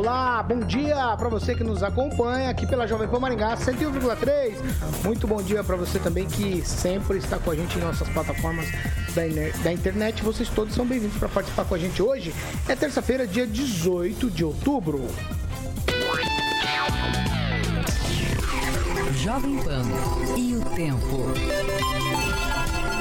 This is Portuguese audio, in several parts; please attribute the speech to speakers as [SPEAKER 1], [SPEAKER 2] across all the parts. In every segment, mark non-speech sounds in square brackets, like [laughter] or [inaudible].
[SPEAKER 1] Olá, bom dia para você que nos acompanha aqui pela Jovem Pan Maringá 101,3. Muito bom dia para você também que sempre está com a gente em nossas plataformas da, internet. Vocês todos são bem-vindos para participar com a gente hoje. É terça-feira, dia 18 de outubro.
[SPEAKER 2] Jovem Pan e o tempo.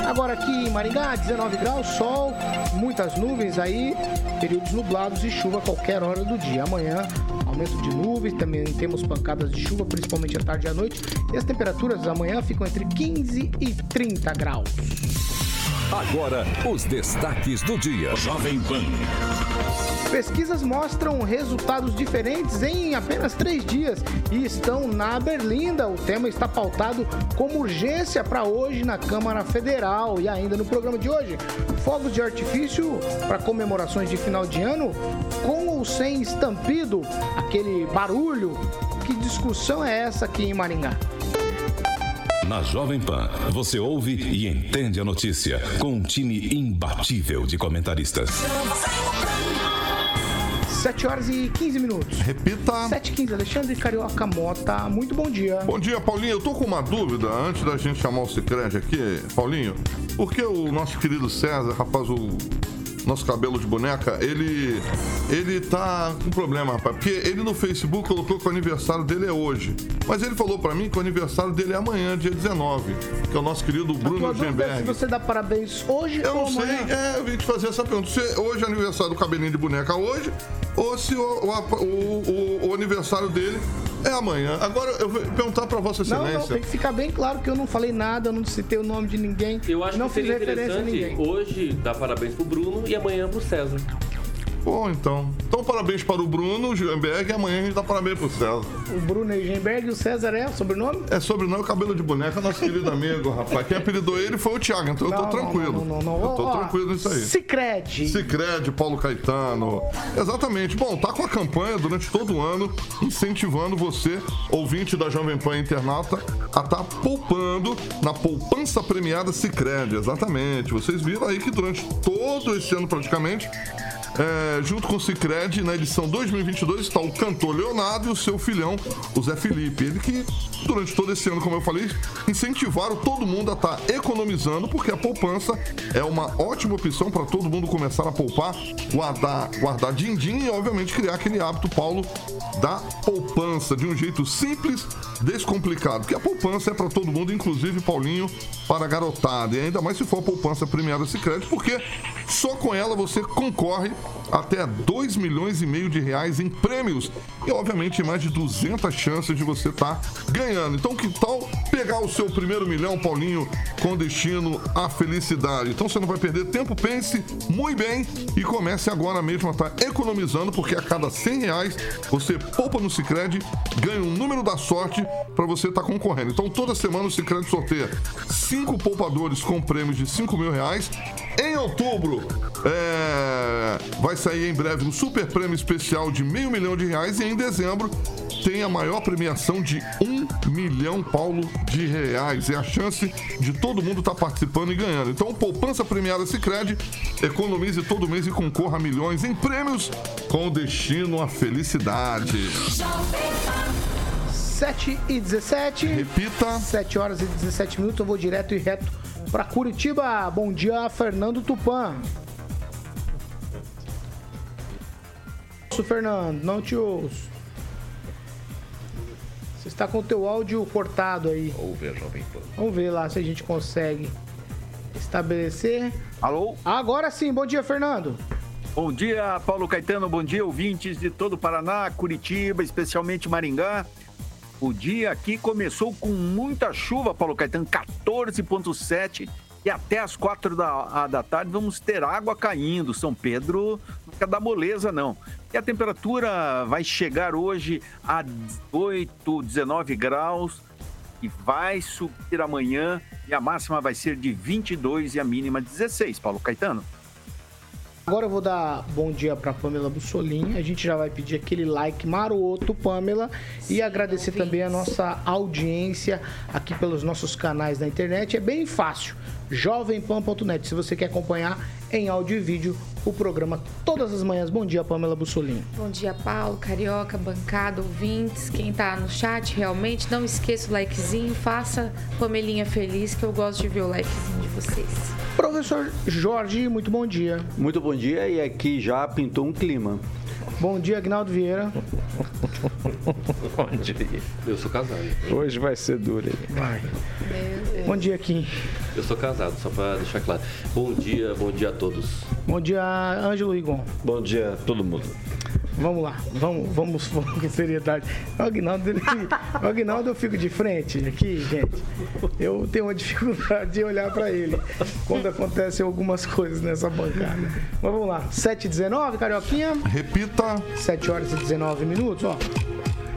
[SPEAKER 1] Agora aqui em Maringá, 19 graus, sol, muitas nuvens aí, períodos nublados e chuva a qualquer hora do dia. Amanhã, aumento de nuvens, também temos pancadas de chuva, principalmente à tarde e à noite. E as temperaturas amanhã ficam entre 15 e 30 graus.
[SPEAKER 3] Agora, os destaques do dia. Jovem Pan.
[SPEAKER 1] Pesquisas mostram resultados diferentes em apenas três dias e estão na Berlinda. O tema está pautado como urgência para hoje na Câmara Federal. E ainda no programa de hoje, fogos de artifício para comemorações de final de ano, com ou sem estampido, aquele barulho. Que discussão é essa aqui em Maringá?
[SPEAKER 3] Na Jovem Pan, você ouve e entende a notícia com um time imbatível de comentaristas.
[SPEAKER 1] 7 horas e 15 minutos.
[SPEAKER 4] Repita.
[SPEAKER 1] 7 e 15, Alexandre Carioca Mota. Muito bom dia.
[SPEAKER 4] Bom dia, Paulinho. Eu tô com uma dúvida antes da gente chamar o Cicred aqui, Paulinho. Por que o nosso querido César, rapaz, o nosso cabelo de boneca, ele ele tá com problema, rapaz. Porque ele no Facebook colocou que o aniversário dele é hoje. Mas ele falou para mim que o aniversário dele é amanhã, dia 19, que é o nosso querido Bruno Gemberg.
[SPEAKER 1] Se você dá parabéns hoje
[SPEAKER 4] eu
[SPEAKER 1] ou
[SPEAKER 4] não sei,
[SPEAKER 1] amanhã?
[SPEAKER 4] é, eu vim te fazer essa pergunta. Se hoje é aniversário do cabelinho de boneca hoje, ou se o, o, o, o aniversário dele é amanhã. Agora eu vou perguntar para Vossa
[SPEAKER 1] Não,
[SPEAKER 4] Excelência.
[SPEAKER 1] não, tem que ficar bem claro que eu não falei nada, eu não citei o nome de ninguém.
[SPEAKER 5] Eu acho
[SPEAKER 1] não
[SPEAKER 5] que
[SPEAKER 1] fiz
[SPEAKER 5] seria
[SPEAKER 1] referência a ninguém.
[SPEAKER 5] hoje dar parabéns pro Bruno e amanhã pro César.
[SPEAKER 4] Bom, então. Então, parabéns para o Bruno Gemberg e amanhã a gente dá parabéns pro César.
[SPEAKER 1] O Bruno Eugenberg e o César é o sobrenome?
[SPEAKER 4] É sobrenome cabelo de boneca, nosso querido amigo, rapaz. Quem apelidou ele foi o Thiago, então eu tô
[SPEAKER 1] Não, não,
[SPEAKER 4] tranquilo.
[SPEAKER 1] não, não, não.
[SPEAKER 4] Eu tô
[SPEAKER 1] Ó,
[SPEAKER 4] tranquilo nisso aí.
[SPEAKER 1] Cicred.
[SPEAKER 4] Cicred, Paulo Caetano. Exatamente. Bom, tá com a campanha durante todo o ano, incentivando você, ouvinte da Jovem Pan Internauta, a estar poupando na poupança premiada Cicred. Exatamente. Vocês viram aí que durante todo esse ano praticamente. É, junto com o Cicred, na edição 2022, está o cantor Leonardo e o seu filhão, o Zé Felipe. Ele que, durante todo esse ano, como eu falei, incentivaram todo mundo a estar economizando, porque a poupança é uma ótima opção para todo mundo começar a poupar, guardar, guardar din-din e, obviamente, criar aquele hábito, Paulo, da poupança, de um jeito simples, descomplicado. Porque a poupança é para todo mundo, inclusive, Paulinho, para a garotada. E ainda mais se for a poupança premiada Cicred, porque só com ela você concorre até 2 milhões e meio de reais em prêmios e, obviamente, mais de 200 chances de você estar ganhando. Então, que tal pegar o seu primeiro milhão, Paulinho, com destino à felicidade? Então, você não vai perder tempo, pense muito bem e comece agora mesmo a estar economizando, porque a cada 100 reais você poupa no Cicred, ganha um número da sorte para você estar concorrendo. Então, toda semana o Cicred sorteia cinco poupadores com prêmios de 5 mil reais. Em outubro, é, vai sair em breve um super prêmio especial de meio milhão de reais e em dezembro tem a maior premiação de um milhão, Paulo, de reais. É a chance de todo mundo estar participando e ganhando. Então, poupança premiada Cicred, economize todo mês e concorra a milhões em prêmios com destino à felicidade.
[SPEAKER 1] 7 e 17.
[SPEAKER 4] Repita.
[SPEAKER 1] 7 horas e 17 minutos. Eu vou direto e reto para Curitiba. Bom dia, Fernando Tupan. Ouço, Fernando, não te ouço. Você está com o teu áudio cortado aí.
[SPEAKER 6] Vamos ver, Jovem Pan.
[SPEAKER 1] Vamos ver lá se a gente consegue estabelecer.
[SPEAKER 7] Alô?
[SPEAKER 1] Agora sim, bom dia, Fernando.
[SPEAKER 7] Bom dia, Paulo Caetano. Bom dia, ouvintes de todo o Paraná, Curitiba, especialmente Maringá. O dia aqui começou com muita chuva, Paulo Caetano, 14,7 e até as 4 da, da tarde vamos ter água caindo. São Pedro não quer dar moleza, não. E a temperatura vai chegar hoje a 18, 19 graus e vai subir amanhã e a máxima vai ser de 22 e a mínima 16. Paulo Caetano.
[SPEAKER 1] Agora eu vou dar bom dia para Pamela Bussolini. A gente já vai pedir aquele like maroto, Pamela, e agradecer também a nossa audiência aqui pelos nossos canais da internet. É bem fácil. jovempan.net. Se você quer acompanhar em áudio e vídeo o programa todas as manhãs. Bom dia, Pamela Bussolini.
[SPEAKER 6] Bom dia, Paulo, Carioca, bancada, ouvintes, quem tá no chat, realmente, não esqueça o likezinho, faça Pamelinha feliz, que eu gosto de ver o likezinho vocês.
[SPEAKER 1] Professor Jorge, muito bom dia.
[SPEAKER 8] Muito bom dia e aqui já pintou um clima.
[SPEAKER 1] Bom dia, Agnaldo Vieira. [laughs]
[SPEAKER 5] Bom dia. Eu sou casado.
[SPEAKER 9] Hoje vai ser duro. hein?
[SPEAKER 1] Vai. Bom dia, Kim.
[SPEAKER 5] Eu sou casado, só pra deixar claro. Bom dia, bom dia a todos.
[SPEAKER 1] Bom dia, Ângelo Igon.
[SPEAKER 9] Bom dia a todo mundo.
[SPEAKER 1] Vamos lá, vamos, vamos, vamos com seriedade. O Agnaldo, ele, [laughs] o Agnaldo eu fico de frente aqui, gente. Eu tenho uma dificuldade de olhar para ele quando acontecem algumas coisas nessa bancada. Mas vamos lá, 7h19, Carioquinha.
[SPEAKER 4] Repita.
[SPEAKER 1] 7 horas e 19 minutos, ó.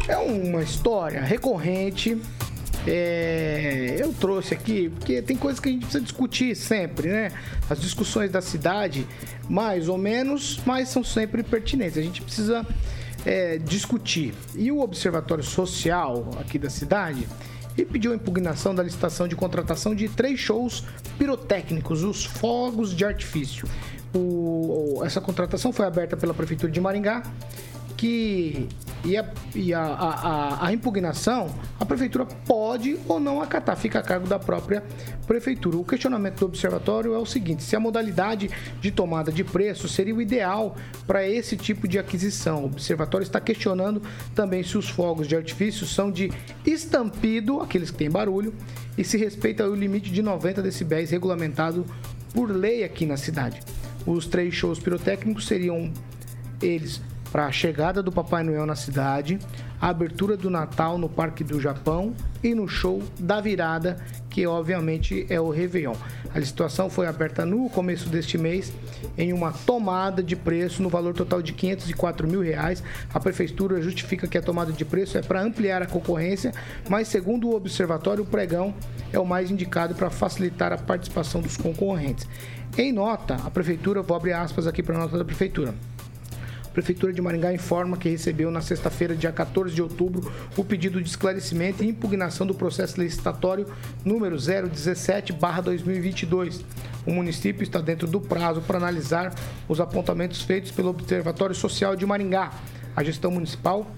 [SPEAKER 1] É uma história recorrente. É, eu trouxe aqui, porque tem coisas que a gente precisa discutir sempre, né? As discussões da cidade, mais ou menos, mas são sempre pertinentes. A gente precisa é, discutir. E o Observatório Social aqui da cidade e pediu a impugnação da licitação de contratação de três shows pirotécnicos, os fogos de artifício. O- essa contratação foi aberta pela Prefeitura de Maringá, que e, a, e a, a, a- impugnação a prefeitura pode ou não acatar, fica a cargo da própria prefeitura. O questionamento do observatório é o seguinte: se a modalidade de tomada de preço seria o ideal para esse tipo de aquisição. O observatório está questionando também se os fogos de artifício são de estampido, aqueles que têm barulho, e se respeita o limite de 90 decibéis regulamentado por lei aqui na cidade. Os três shows pirotécnicos seriam eles para a chegada do Papai Noel na cidade, a abertura do Natal no Parque do Japão e no show da virada, que obviamente é o Réveillon. A licitação foi aberta no começo deste mês em uma tomada de preço no valor total de 504 mil reais. A prefeitura justifica que a tomada de preço é para ampliar a concorrência, mas segundo o observatório, o pregão é o mais indicado para facilitar a participação dos concorrentes. Em nota, a prefeitura, vou abrir aspas aqui para a nota da prefeitura. Prefeitura de Maringá informa que recebeu na sexta-feira, dia 14 de outubro, o pedido de esclarecimento e impugnação do processo licitatório número 017-2022. O município está dentro do prazo para analisar os apontamentos feitos pelo Observatório Social de Maringá. A gestão municipal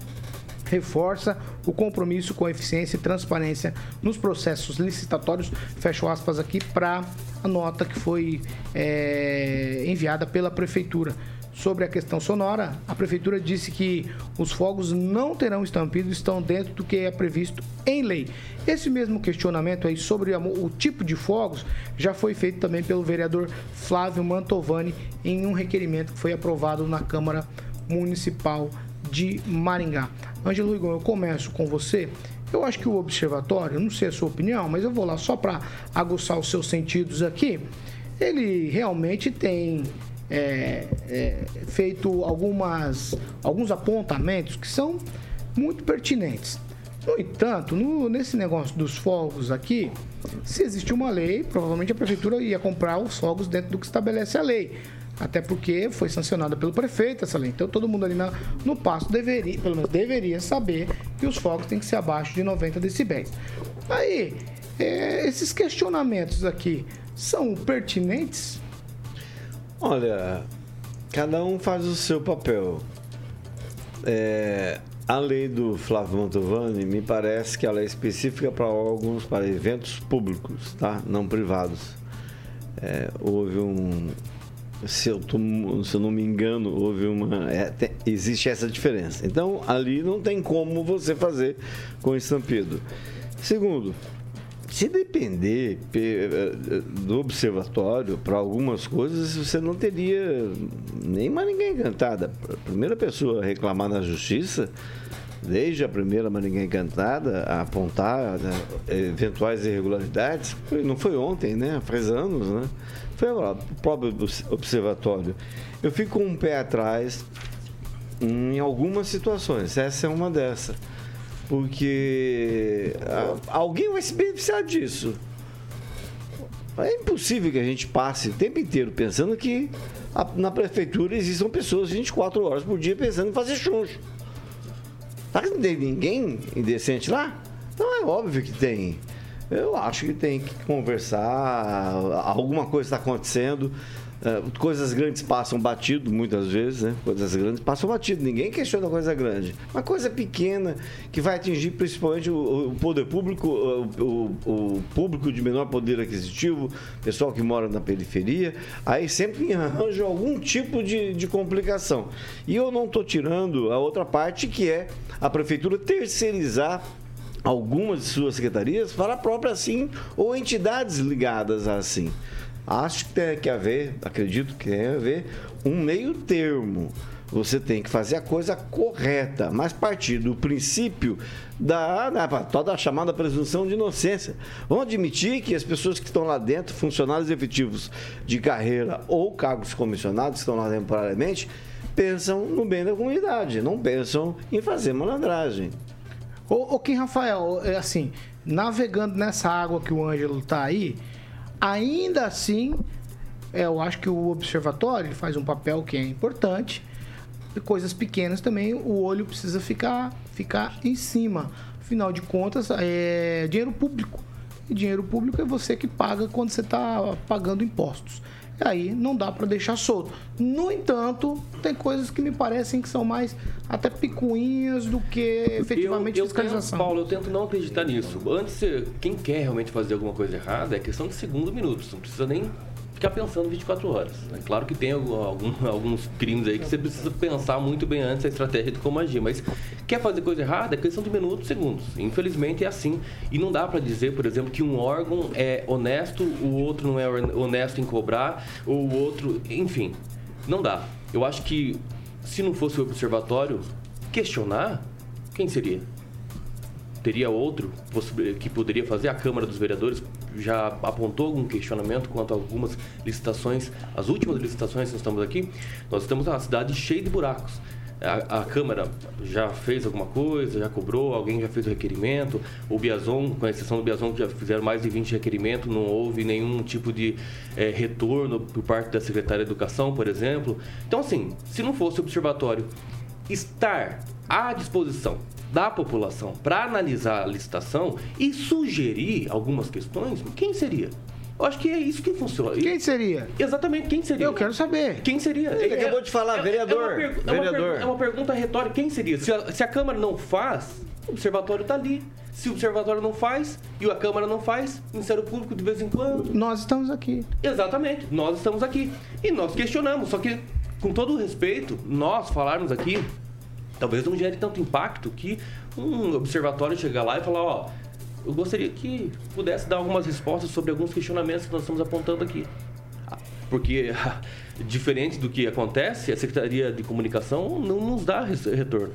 [SPEAKER 1] reforça o compromisso com eficiência e transparência nos processos licitatórios. Fecho aspas aqui para a nota que foi é, enviada pela Prefeitura. Sobre a questão sonora, a Prefeitura disse que os fogos não terão estampido, estão dentro do que é previsto em lei. Esse mesmo questionamento aí sobre o tipo de fogos já foi feito também pelo vereador Flávio Mantovani em um requerimento que foi aprovado na Câmara Municipal de Maringá. Ângelo Igor, eu começo com você. Eu acho que o observatório, não sei a sua opinião, mas eu vou lá só para aguçar os seus sentidos aqui. Ele realmente tem é, é, feito algumas, alguns apontamentos que são muito pertinentes. No entanto, no- nesse negócio dos fogos aqui, se existe uma lei, provavelmente a prefeitura ia comprar os fogos dentro do que estabelece a lei. Até porque foi sancionada pelo prefeito essa lei. Então todo mundo ali na- no passo deveria, pelo menos deveria saber que os fogos têm que ser abaixo de 90 decibéis. Aí, é, esses questionamentos aqui são pertinentes?
[SPEAKER 9] Olha, cada um faz o seu papel. É, a lei do Flávio Mantovani me parece que ela é específica para órgãos, para eventos públicos, tá? não privados. É, houve um. Se eu, tô- se eu não me engano, houve uma. é, tem- existe essa diferença. Então, ali não tem como você fazer com estampido. Segundo, se depender pe- eh, do observatório para algumas coisas, você não teria nem Maringá Encantada. A primeira pessoa a reclamar na justiça, desde a primeira Maringá Encantada, a apontar né, eventuais irregularidades, não foi ontem, né? Faz anos, né? Foi o próprio obs- observatório. Eu fico com um pé atrás em algumas situações. Essa é uma dessas. Porque ah, alguém vai se beneficiar disso. É impossível que a gente passe o tempo inteiro pensando que a- na prefeitura existam pessoas 24 horas por dia pensando em fazer chuncho. Será que não tem ninguém indecente lá? Então é óbvio que tem. Eu acho que tem que conversar, alguma coisa está acontecendo. É, coisas grandes passam batido, muitas vezes, né? Coisas grandes passam batido. Ninguém questiona coisa grande. Uma coisa pequena que vai atingir principalmente o, o poder público, o, o- o público de menor poder aquisitivo, pessoal que mora na periferia, aí sempre arranja algum tipo de, de complicação. E eu não estou tirando a outra parte que é a prefeitura terceirizar algumas de suas secretarias para a própria assim ou entidades ligadas a assim. Acho que tem que haver, acredito que tem que haver um meio termo. Você tem que fazer a coisa correta, mas partir do princípio da, da toda a chamada presunção de inocência. Vamos admitir que as pessoas que estão lá dentro, funcionários efetivos de carreira ou cargos comissionados que estão lá temporariamente, pensam no bem da comunidade, não pensam em fazer malandragem.
[SPEAKER 1] Ô, Kim Rafael, é assim, navegando nessa água que o Ângelo tá aí, ainda assim, é, eu acho que o observatório faz um papel que é importante. E coisas pequenas também, o olho precisa ficar, ficar em cima. Afinal de contas, é dinheiro público. E dinheiro público é você que paga quando você está pagando impostos. Aí não dá para deixar solto. No entanto, tem coisas que me parecem que são mais até picuinhas do que efetivamente
[SPEAKER 5] eu, eu
[SPEAKER 1] fiscalização.
[SPEAKER 5] Tento, Paulo, eu tento não acreditar nisso. Antes, quem quer realmente fazer alguma coisa errada é questão de segundo minutos. Não precisa nem ficar pensando 24 horas. É claro que tem algum, [laughs] alguns crimes aí que você precisa pensar muito bem antes a estratégia de como agir. Mas quer fazer coisa errada é questão de minutos, segundos. Infelizmente é assim. E não dá para dizer, por exemplo, que um órgão é honesto, o outro não é honesto em cobrar, ou o outro. Enfim, não dá. Eu acho que se não fosse o observatório questionar, quem seria? teria outro que poderia fazer? A Câmara dos Vereadores já apontou algum questionamento quanto a algumas licitações, as últimas licitações que nós estamos aqui? Nós estamos na cidade cheia de buracos. A, a Câmara já fez alguma coisa, já cobrou, alguém já fez o requerimento. O Biazon, com exceção do Biazon, que já fizeram mais de 20 requerimentos, não houve nenhum tipo de eh, retorno por parte da Secretaria de Educação, por exemplo. Então, assim, se não fosse o observatório estar à disposição da população para analisar a licitação e sugerir algumas questões, quem seria? Eu acho que é isso que funciona.
[SPEAKER 1] Quem seria?
[SPEAKER 5] Exatamente, quem seria?
[SPEAKER 1] Eu quero saber.
[SPEAKER 5] Quem seria?
[SPEAKER 9] Ele acabou de falar, vereador,
[SPEAKER 5] É uma, pergu- é uma
[SPEAKER 9] vereador.
[SPEAKER 5] pergu- é uma pergunta retórica. Quem seria? Se a, se a Câmara não faz, o observatório está ali. Se o observatório não faz e a Câmara não faz, o Ministério Público de vez em quando.
[SPEAKER 1] Nós estamos aqui.
[SPEAKER 5] Exatamente, nós estamos aqui. E nós questionamos, só que, com todo o respeito, nós falarmos aqui, talvez não gere tanto impacto que um observatório chegar lá e falar, ó, eu gostaria que pudesse dar algumas respostas sobre alguns questionamentos que nós estamos apontando aqui. Porque, [laughs] diferente do que acontece, a Secretaria de Comunicação não nos dá retorno.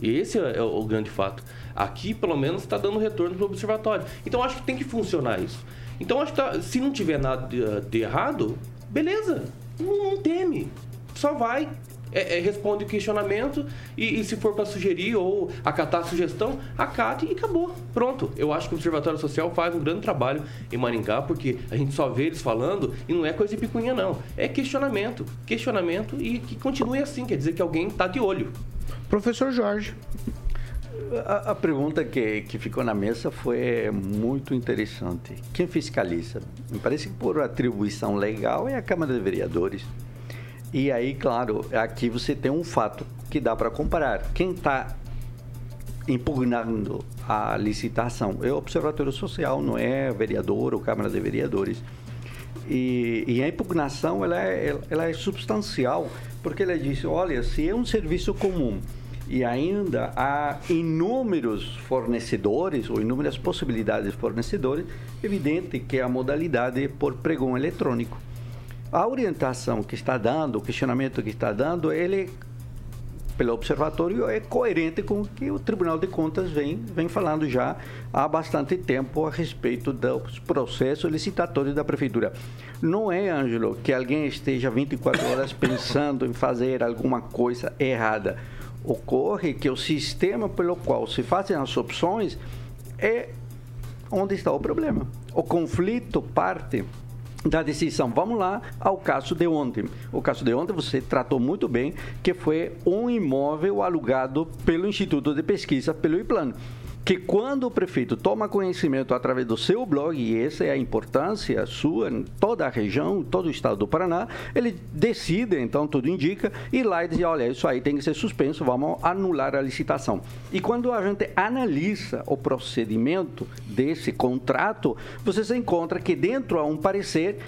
[SPEAKER 5] E esse é o o grande fato. Aqui, pelo menos, está dando retorno para o observatório. Então, acho que tem que funcionar isso. Então, acho que tá- se não tiver nada de, de errado, beleza. Não, não teme. Só vai. É- é, responde o questionamento e, e se for para sugerir ou acatar a sugestão, acate e acabou. Pronto. Eu acho que o Observatório Social faz um grande trabalho em Maringá, porque a gente só vê eles falando e não é coisa de picuinha, não. É questionamento. Questionamento e que continue assim. Quer dizer que alguém está de olho.
[SPEAKER 1] Professor Jorge.
[SPEAKER 10] A, a pergunta que, que ficou na mesa foi muito interessante. Quem fiscaliza? Me parece que por atribuição legal é a Câmara de Vereadores. E aí, claro, aqui você tem um fato que dá para comparar. Quem está impugnando a licitação é o Observatório Social, não é vereador ou Câmara de Vereadores. E, e a impugnação ela é, ela é substancial, porque ela diz, olha, se é um serviço comum e ainda há inúmeros fornecedores ou inúmeras possibilidades de fornecedores, evidente que a modalidade é por pregão eletrônico. A orientação que está dando, o questionamento que está dando, ele pelo observatório é coerente com o que o Tribunal de Contas vem, vem falando já há bastante tempo a respeito dos processos licitatórios da Prefeitura. Não é, Ângelo, que alguém esteja 24 horas [laughs] pensando em fazer alguma coisa errada. Ocorre que o sistema pelo qual se fazem as opções é onde está o problema. O conflito parte da decisão. Vamos lá ao caso de ontem. O caso de ontem você tratou muito bem, que foi um imóvel alugado pelo Instituto de Pesquisa, pelo IPLAN que quando o prefeito toma conhecimento através do seu blog, e essa é a importância sua em toda a região, todo o estado do Paraná, ele decide, então tudo indica, e lá e diz, olha, isso aí tem que ser suspenso, vamos anular a licitação. E quando a gente analisa o procedimento desse contrato, você se encontra que dentro há um parecer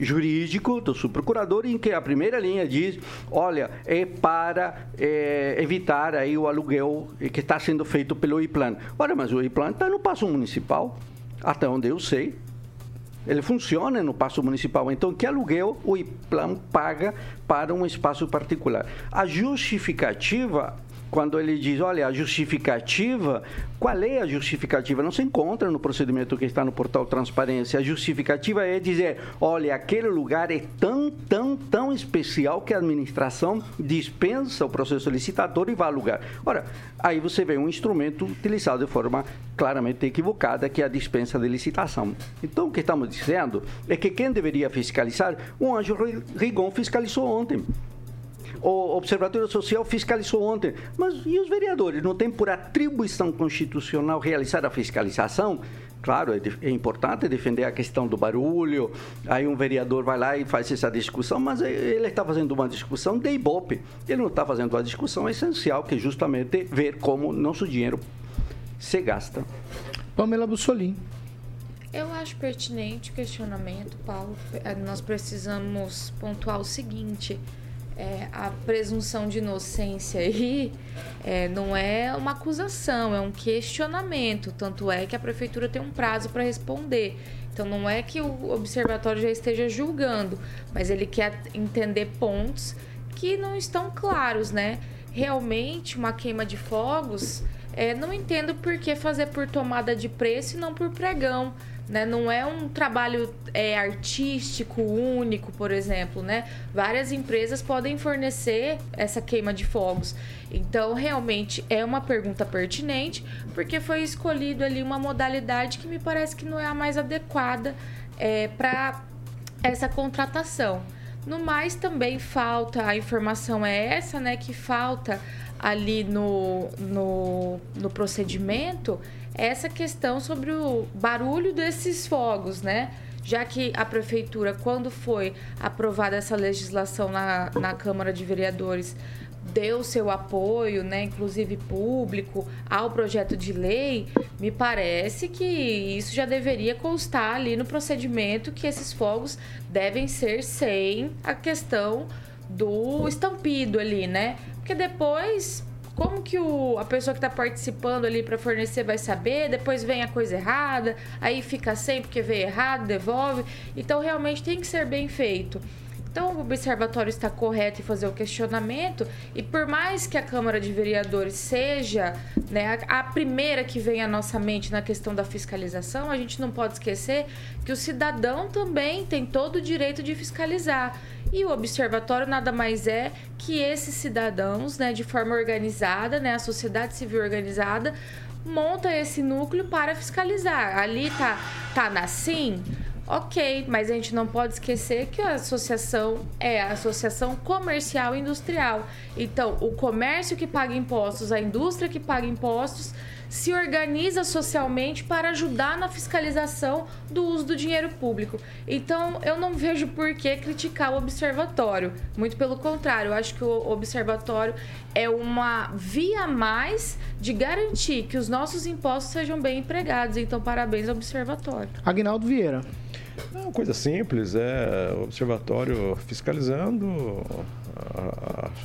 [SPEAKER 10] jurídico do subprocurador em que a primeira linha diz, olha, é para é, evitar aí o aluguel que está sendo feito pelo IPLAN. Olha, mas o IPLAN está no passo municipal, até onde eu sei. Ele funciona no passo municipal. Então, que aluguel o IPLAN paga para um espaço particular? A justificativa quando ele diz, olha, a justificativa, qual é a justificativa? Não se encontra no procedimento que está no portal Transparência. A justificativa é dizer, olha, aquele lugar é tão, tão, tão especial que a administração dispensa o processo licitatório e vai alugar. Ora, aí você vê um instrumento utilizado de forma claramente equivocada, que é a dispensa de licitação. Então, o que estamos dizendo é que quem deveria fiscalizar, o Anjo Rigon fiscalizou ontem o Observatório Social fiscalizou ontem. Mas e os vereadores? Não tem por atribuição constitucional realizar a fiscalização? Claro, é, é, importante defender a questão do barulho. Aí um vereador vai lá e faz essa discussão, mas ele está fazendo uma discussão de ibope. Ele não está fazendo uma discussão essencial, que é justamente ver como nosso dinheiro se gasta.
[SPEAKER 1] Pamela Bussolim.
[SPEAKER 6] Eu acho pertinente o questionamento, Paulo. Nós precisamos pontuar o seguinte: é, a presunção de inocência aí é, não é uma acusação, é um questionamento. Tanto é que a prefeitura tem um prazo para responder. Então não é que o observatório já esteja julgando, mas ele quer entender pontos que não estão claros, né? Realmente, uma queima de fogos, é, não entendo por que fazer por tomada de preço e não por pregão né? Não é um trabalho é, artístico único, por exemplo, né? Várias empresas podem fornecer essa queima de fogos. Então, realmente é uma pergunta pertinente, porque foi escolhido ali uma modalidade que me parece que não é a mais adequada é, para essa contratação. No mais, também falta, a informação é essa, né? Que falta ali no, no, no procedimento essa questão sobre o barulho desses fogos, né? Já que a prefeitura, quando foi aprovada essa legislação na, na Câmara de Vereadores, deu seu apoio, né, inclusive público, ao projeto de lei, me parece que isso já deveria constar ali no procedimento que esses fogos devem ser sem a questão do estampido ali, né? Porque depois como que o, a pessoa que está participando ali para fornecer vai saber? Depois vem a coisa errada, aí fica sem porque veio errado, devolve. Então realmente tem que ser bem feito. Então, o observatório está correto em fazer o questionamento, e por mais que a Câmara de Vereadores seja né, a primeira que vem à nossa mente na questão da fiscalização, a gente não pode esquecer que o cidadão também tem todo o direito de fiscalizar. E o observatório nada mais é que esses cidadãos, né, de forma organizada, né, a sociedade civil organizada, monta esse núcleo para fiscalizar. Ali tá, tá na SIM, Ok, mas a gente não pode esquecer que a associação é a Associação Comercial e Industrial. Então, o comércio que paga impostos, a indústria que paga impostos, se organiza socialmente para ajudar na fiscalização do uso do dinheiro público. Então, eu não vejo por que criticar o observatório. Muito pelo contrário, eu acho que o observatório é uma via a mais de garantir que os nossos impostos sejam bem empregados. Então, parabéns ao observatório.
[SPEAKER 1] Agnaldo Vieira.
[SPEAKER 11] É uma coisa simples, é o observatório fiscalizando,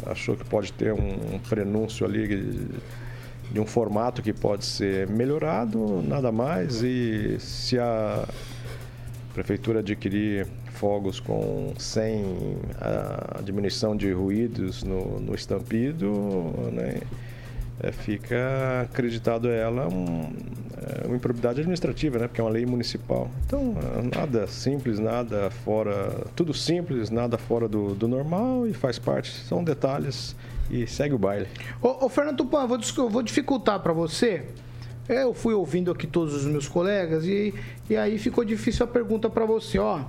[SPEAKER 11] achou que pode ter um prenúncio ali de um formato que pode ser melhorado, nada mais, e se a prefeitura adquirir fogos com sem a diminuição de ruídos no, no estampido, né? É, fica acreditado ela um, é, uma improbidade administrativa, né? Porque é uma lei municipal. Então, é, nada simples, nada fora. Tudo simples, nada fora do, do normal e faz parte. São detalhes e segue o baile.
[SPEAKER 1] Ô, ô Fernando Tupan, eu vou, vou dificultar para você. Eu fui ouvindo aqui todos os meus colegas e, e aí ficou difícil a pergunta para você. Ó,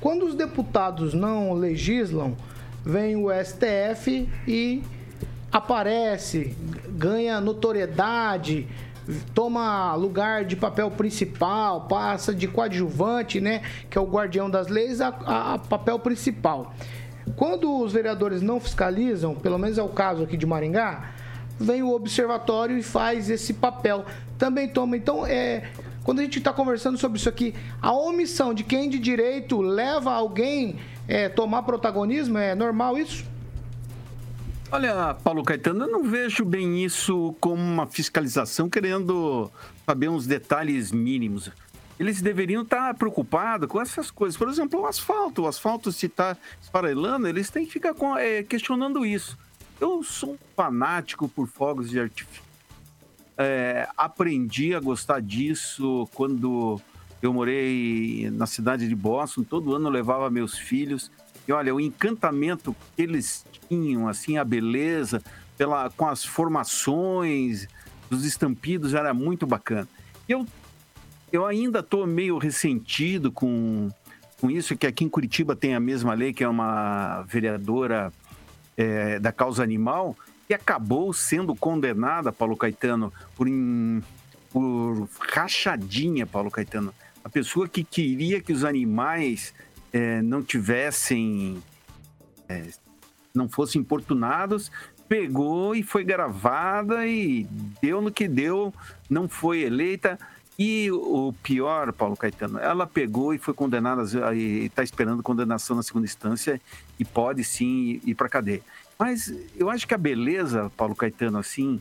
[SPEAKER 1] quando os deputados não legislam, vem o STF e aparece, ganha notoriedade, toma lugar de papel principal, passa de coadjuvante, né, que é o guardião das leis, a, a- papel principal. Quando os vereadores não fiscalizam, pelo menos é o caso aqui de Maringá, vem o observatório e faz esse papel. Também toma. Então, é, quando a gente está conversando sobre isso aqui, a omissão de quem de direito leva alguém é, tomar protagonismo, é normal isso?
[SPEAKER 7] Olha, Paulo Caetano, eu não vejo bem isso como uma fiscalização querendo saber uns detalhes mínimos. Eles deveriam estar preocupados com essas coisas. Por exemplo, o asfalto. O asfalto, se está esfarelando, eles têm que ficar eh, questionando isso. Eu sou um fanático por fogos de artifício. É, aprendi a gostar disso quando eu morei na cidade de Boston. Todo ano eu levava meus filhos. E olha, o encantamento que eles tinham, assim, a beleza, pela, com as formações dos estampidos, era muito bacana. Eu, eu ainda estou meio ressentido com, com isso, que aqui em Curitiba tem a mesma lei, que é uma vereadora é, da causa animal, que acabou sendo condenada, Paulo Caetano, por, em- por rachadinha, Paulo Caetano. A pessoa que queria que os animais é, não tivessem, é, não fossem importunados, pegou e foi gravada e deu no que deu, não foi eleita. E o pior, Paulo Caetano, ela pegou e foi condenada, está esperando condenação na segunda instância e pode sim ir para cadeia. Mas eu acho que a beleza, Paulo Caetano, assim,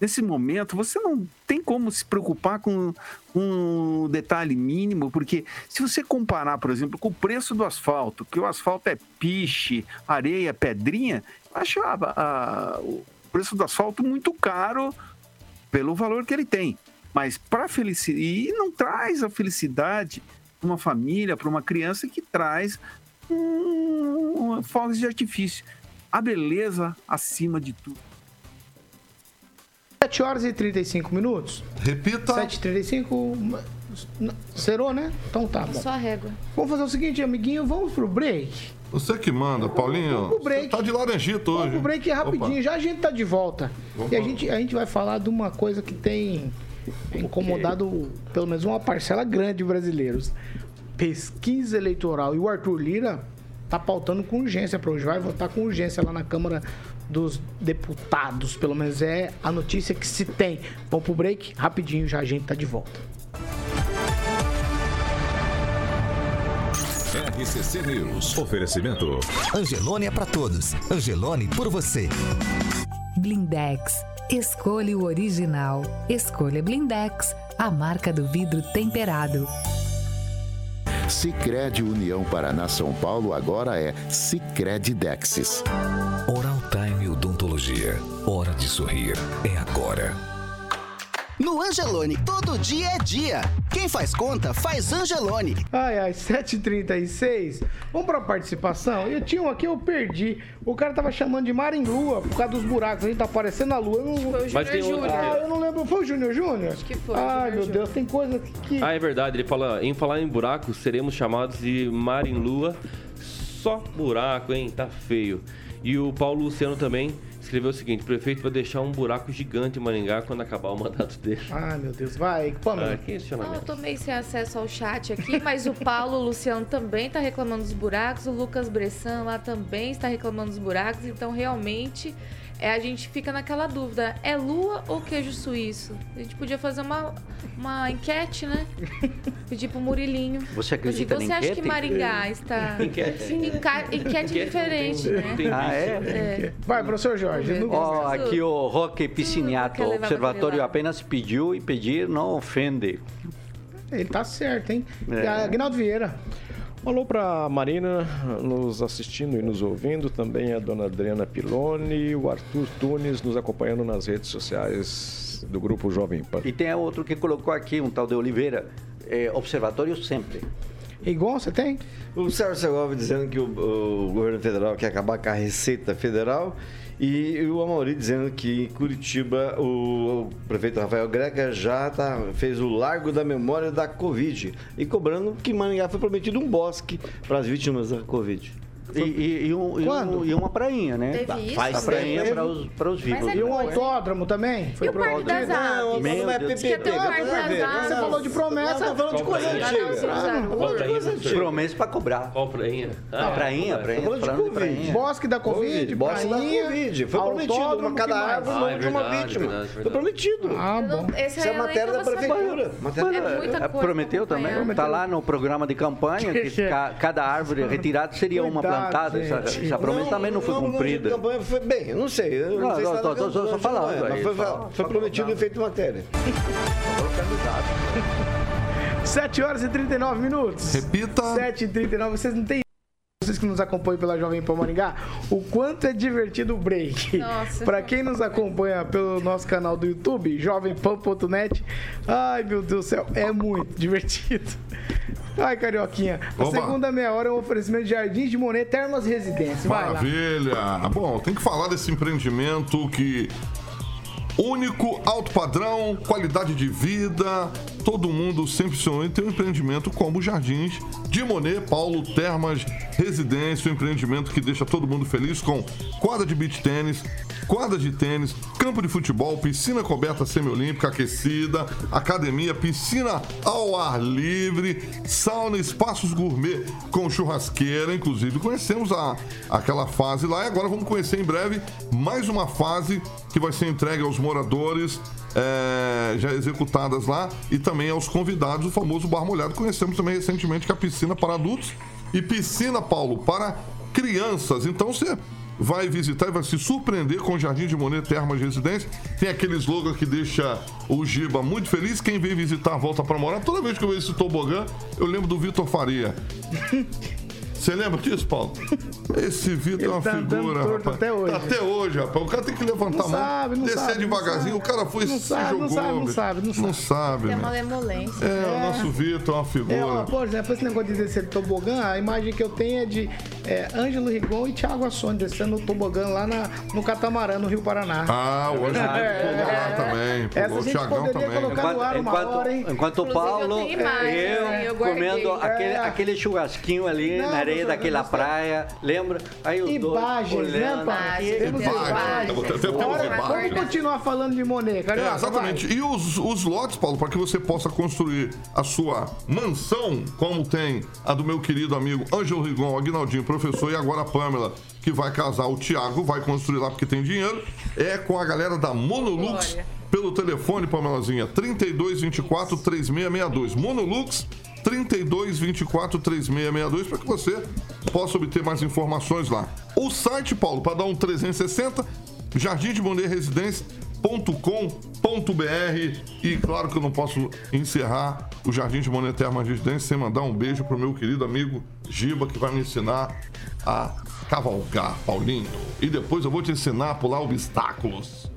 [SPEAKER 7] nesse momento, você não tem como se preocupar com um detalhe mínimo, porque se você comparar, por exemplo, com o preço do asfalto, que o asfalto é piche, areia, pedrinha, eu acho a- o preço do asfalto muito caro pelo valor que ele tem. Mas para felicidade, e não traz a felicidade para uma família, para uma criança que traz um, fogos de artifício. A beleza acima de tudo.
[SPEAKER 1] 7 horas e 35 minutos.
[SPEAKER 4] Repita.
[SPEAKER 1] 7h35. Zerou, né? Então tá bom.
[SPEAKER 6] Só a régua.
[SPEAKER 1] Vamos fazer o seguinte, amiguinho, vamos pro break.
[SPEAKER 4] Você que manda, Paulinho.
[SPEAKER 1] Vamos pro break.
[SPEAKER 4] Você tá de laranjito hoje.
[SPEAKER 1] Vamos pro break rapidinho,
[SPEAKER 4] Opa.
[SPEAKER 1] já a gente tá de volta.
[SPEAKER 4] Opa.
[SPEAKER 1] E a gente, a gente vai falar de uma coisa que tem incomodado pelo menos uma parcela grande de brasileiros. Pesquisa eleitoral. E o Arthur Lira tá pautando com urgência para hoje. Vai votar com urgência lá na Câmara dos Deputados. Pelo menos é a notícia que se tem. Vamos pro break, rapidinho, já a gente tá de volta.
[SPEAKER 3] RCC News. Oferecimento.
[SPEAKER 12] Angelone é pra todos. Angelone por você.
[SPEAKER 2] Blindex. Escolha o original. Escolha Blindex, a marca do vidro temperado.
[SPEAKER 13] Sicredi União Paraná São Paulo agora é Sicredi Dexis.
[SPEAKER 3] Oral Odontologia. Hora de sorrir. É agora.
[SPEAKER 14] No Angelone, todo dia é dia. Quem faz conta, faz Angelone.
[SPEAKER 1] Ai, ai, 7h36. Vamos pra participação? Eu tinha um aqui, eu perdi. O cara tava chamando de mar em lua por causa dos buracos. A gente tá aparecendo na lua. Eu não...
[SPEAKER 6] Foi o
[SPEAKER 5] Mas tem
[SPEAKER 6] Júnior
[SPEAKER 5] outro.
[SPEAKER 1] Ah, eu não lembro. Foi o Júnior Júnior? Acho
[SPEAKER 6] que foi,
[SPEAKER 1] Ai,
[SPEAKER 6] Júnior
[SPEAKER 1] meu
[SPEAKER 6] Júnior.
[SPEAKER 1] Deus, tem coisa que.
[SPEAKER 5] Ah, é verdade. Ele fala, em falar em buraco, seremos chamados de mar em lua. Só buraco, hein? Tá feio. E o Paulo Luciano também escreveu o seguinte: o prefeito vai deixar um buraco gigante em Maringá quando acabar o mandato dele. [laughs]
[SPEAKER 1] Ai, meu Deus, vai, Pamela.
[SPEAKER 5] Ah, que
[SPEAKER 6] Não, eu
[SPEAKER 5] questionamento.
[SPEAKER 6] tô meio sem acesso ao chat aqui, mas o Paulo o Luciano também tá reclamando dos buracos, o Lucas Bressan lá também está reclamando dos buracos, então realmente é, a gente fica naquela dúvida, é lua ou queijo suíço? A gente podia fazer uma, uma enquete, né? Pedir pro Murilinho.
[SPEAKER 10] Você acredita
[SPEAKER 6] Você
[SPEAKER 10] na
[SPEAKER 6] acha que? Maringá [laughs] está...
[SPEAKER 5] Enquete.
[SPEAKER 6] Enca- Enquete diferente, né?
[SPEAKER 5] Tem
[SPEAKER 10] Ah, é?
[SPEAKER 6] É.
[SPEAKER 1] Vai, professor Jorge.
[SPEAKER 10] Ó,
[SPEAKER 6] Tudo-
[SPEAKER 10] aqui o Roque Pisciniato, o observatório apenas pediu e pedir não ofende.
[SPEAKER 1] Ele tá certo, hein?
[SPEAKER 10] É.
[SPEAKER 1] Agnaldo Vieira.
[SPEAKER 11] Alô para Marina, nos assistindo e nos ouvindo, também a dona Adriana Piloni, o Arthur Tunes nos acompanhando nas redes sociais do grupo Jovem Pan.
[SPEAKER 10] E tem outro que colocou aqui, um tal de Oliveira, é, Observatório Sempre.
[SPEAKER 1] Igual você tem?
[SPEAKER 9] O Sérgio Segovia dizendo que o, o governo federal quer acabar com a Receita Federal e o Amauri dizendo que em Curitiba o prefeito Rafael Greca já tá, fez o Largo da Memória da Covid e cobrando que Maringá foi prometido um bosque para as vítimas da Covid.
[SPEAKER 10] E, e, e, um, e, um, e, uma prainha, né?
[SPEAKER 6] Teve isso?
[SPEAKER 10] Faz a prainha para os, para os vivos.
[SPEAKER 6] É
[SPEAKER 1] E um autódromo também? Foi
[SPEAKER 6] E o Parque das? Aves?
[SPEAKER 9] Não é. PPP,
[SPEAKER 6] um
[SPEAKER 9] a
[SPEAKER 1] Você falou de promessa.
[SPEAKER 9] Não, falando de coisa antiga. Ah.
[SPEAKER 10] Promessa para cobrar.
[SPEAKER 5] Qual prainha?
[SPEAKER 10] A prainha, prainha.
[SPEAKER 9] Falando de Covid.
[SPEAKER 1] Bosque da Covid,
[SPEAKER 9] bosque da Covid. Foi prometido, uma cada árvore,
[SPEAKER 5] Ah,
[SPEAKER 9] nome
[SPEAKER 5] é
[SPEAKER 9] de uma vítima. Foi prometido.
[SPEAKER 1] Ah, bom.
[SPEAKER 9] Isso é
[SPEAKER 6] nem
[SPEAKER 9] matéria da prefeitura.
[SPEAKER 6] É
[SPEAKER 10] É, Prometeu
[SPEAKER 6] pra
[SPEAKER 10] também? Está lá no programa de campanha que ca- cada árvore retirada seria uma
[SPEAKER 1] Cuidado,
[SPEAKER 10] plantada. Essa,
[SPEAKER 1] gente.
[SPEAKER 10] essa promessa também não foi
[SPEAKER 9] não,
[SPEAKER 10] cumprida.
[SPEAKER 9] Campanha foi bem, não sei. Eu não,
[SPEAKER 10] Não,
[SPEAKER 9] sei se
[SPEAKER 10] tô-
[SPEAKER 9] tá
[SPEAKER 10] tô-
[SPEAKER 9] na
[SPEAKER 10] tô- tô
[SPEAKER 9] campanha,
[SPEAKER 10] falando
[SPEAKER 9] mas
[SPEAKER 10] aí,
[SPEAKER 9] foi,
[SPEAKER 10] só-
[SPEAKER 9] foi
[SPEAKER 10] só
[SPEAKER 9] prometido e feito matéria. [laughs]
[SPEAKER 1] 7 horas e 39 minutos.
[SPEAKER 4] Repita.
[SPEAKER 1] 7 e 39 vocês não têm vocês que nos acompanham pela Jovem Pan Maringá, o quanto é divertido o break.
[SPEAKER 6] Nossa.
[SPEAKER 1] Pra quem nos acompanha pelo nosso canal do YouTube, jovempan.net, ai meu Deus do céu, é muito divertido. Ai, Carioquinha, a
[SPEAKER 4] Oba.
[SPEAKER 1] segunda meia hora é um oferecimento de Jardins de Monet Termas Residência.
[SPEAKER 4] Maravilha! Bom, tem que falar desse empreendimento que. Único, alto padrão, qualidade de vida, todo mundo sempre sonhou em ter um empreendimento como Jardins de Monet, Paulo Termas Residência, um empreendimento que deixa todo mundo feliz com quadra de beach tênis, quadra de tênis, campo de futebol, piscina coberta semiolímpica aquecida, academia, piscina ao ar livre, sauna, espaços gourmet com churrasqueira, inclusive conhecemos a, aquela fase lá e agora vamos conhecer em breve mais uma fase que vai ser entregue aos moradores é, já executadas lá e também aos convidados, o famoso bar molhado. Conhecemos também recentemente que a piscina para adultos e piscina, Paulo, para crianças. Então você vai visitar e vai se surpreender com o Jardim de Monet Termas Residência. Tem aquele slogan que deixa o Giba muito feliz. Quem vem visitar volta para morar. Toda vez que eu vejo esse tobogã, eu lembro do Vitor Faria. [laughs] Você lembra disso, Paulo? [laughs] Esse Vitor é uma
[SPEAKER 1] tá
[SPEAKER 4] figura, rapaz.
[SPEAKER 1] até hoje.
[SPEAKER 4] Tá até hoje, rapaz. O cara tem que levantar
[SPEAKER 1] Não
[SPEAKER 4] a mão,
[SPEAKER 1] sabe, não
[SPEAKER 4] descer
[SPEAKER 1] sabe, não
[SPEAKER 4] devagarzinho.
[SPEAKER 1] sabe.
[SPEAKER 4] O cara foi e
[SPEAKER 1] Não
[SPEAKER 4] se
[SPEAKER 1] sabe,
[SPEAKER 4] jogou.
[SPEAKER 1] não sabe, não sabe, não
[SPEAKER 4] Não sabe,
[SPEAKER 6] Tem
[SPEAKER 4] né?
[SPEAKER 6] uma lemolência.
[SPEAKER 4] É, o nosso Vitor é uma
[SPEAKER 1] É, ó,
[SPEAKER 4] figura.
[SPEAKER 1] por exemplo, esse negócio de descer do tobogã, a imagem que eu tenho é de é, Ângelo Rigon e Thiago Assone descendo o tobogã lá na, no catamarã, no Rio Paraná.
[SPEAKER 4] Ah, o Ângelo
[SPEAKER 1] É,
[SPEAKER 4] pulou lá também.
[SPEAKER 1] Essa
[SPEAKER 4] Pulou
[SPEAKER 1] a
[SPEAKER 4] o
[SPEAKER 1] gente
[SPEAKER 4] Thiagão também.
[SPEAKER 1] colocar no ar uma
[SPEAKER 10] enquanto,
[SPEAKER 1] hora, hein?
[SPEAKER 10] enquanto o Paulo, eu,
[SPEAKER 6] eu
[SPEAKER 10] comendo aquele,
[SPEAKER 1] É.
[SPEAKER 10] aquele churrasquinho ali
[SPEAKER 1] Não,
[SPEAKER 10] na areia daquela praia, lembra? Aí os dois
[SPEAKER 1] Imagens, né,
[SPEAKER 10] olhando.
[SPEAKER 1] pai?
[SPEAKER 6] Imagens,
[SPEAKER 1] Temos
[SPEAKER 6] imagens.
[SPEAKER 1] imagens.
[SPEAKER 4] Eu vou ter- temos imagens.
[SPEAKER 1] Vamos continuar falando de Monet,
[SPEAKER 4] É,
[SPEAKER 1] Carioca.
[SPEAKER 4] exatamente. E os, os lotes, Paulo, para que você possa construir a sua mansão, como tem a do meu querido amigo Ângelo Rigon, Aguinaldinho, professor, e agora a Pamela, que vai casar o Thiago, vai construir lá porque tem dinheiro, é com a galera da Monolux.
[SPEAKER 6] Olha.
[SPEAKER 4] Pelo telefone, Pamelazinha, 3224 3662. Monolux 3224 3662 para que você possa obter mais informações lá. O site, Paulo, para dar um 360, Jardim de Monet Residência.com.br e claro que eu não posso encerrar o Jardim de Monet Termas Residência sem mandar um beijo pro meu querido amigo Giba que vai me ensinar a cavalgar, Paulinho. E depois eu vou te ensinar a pular obstáculos.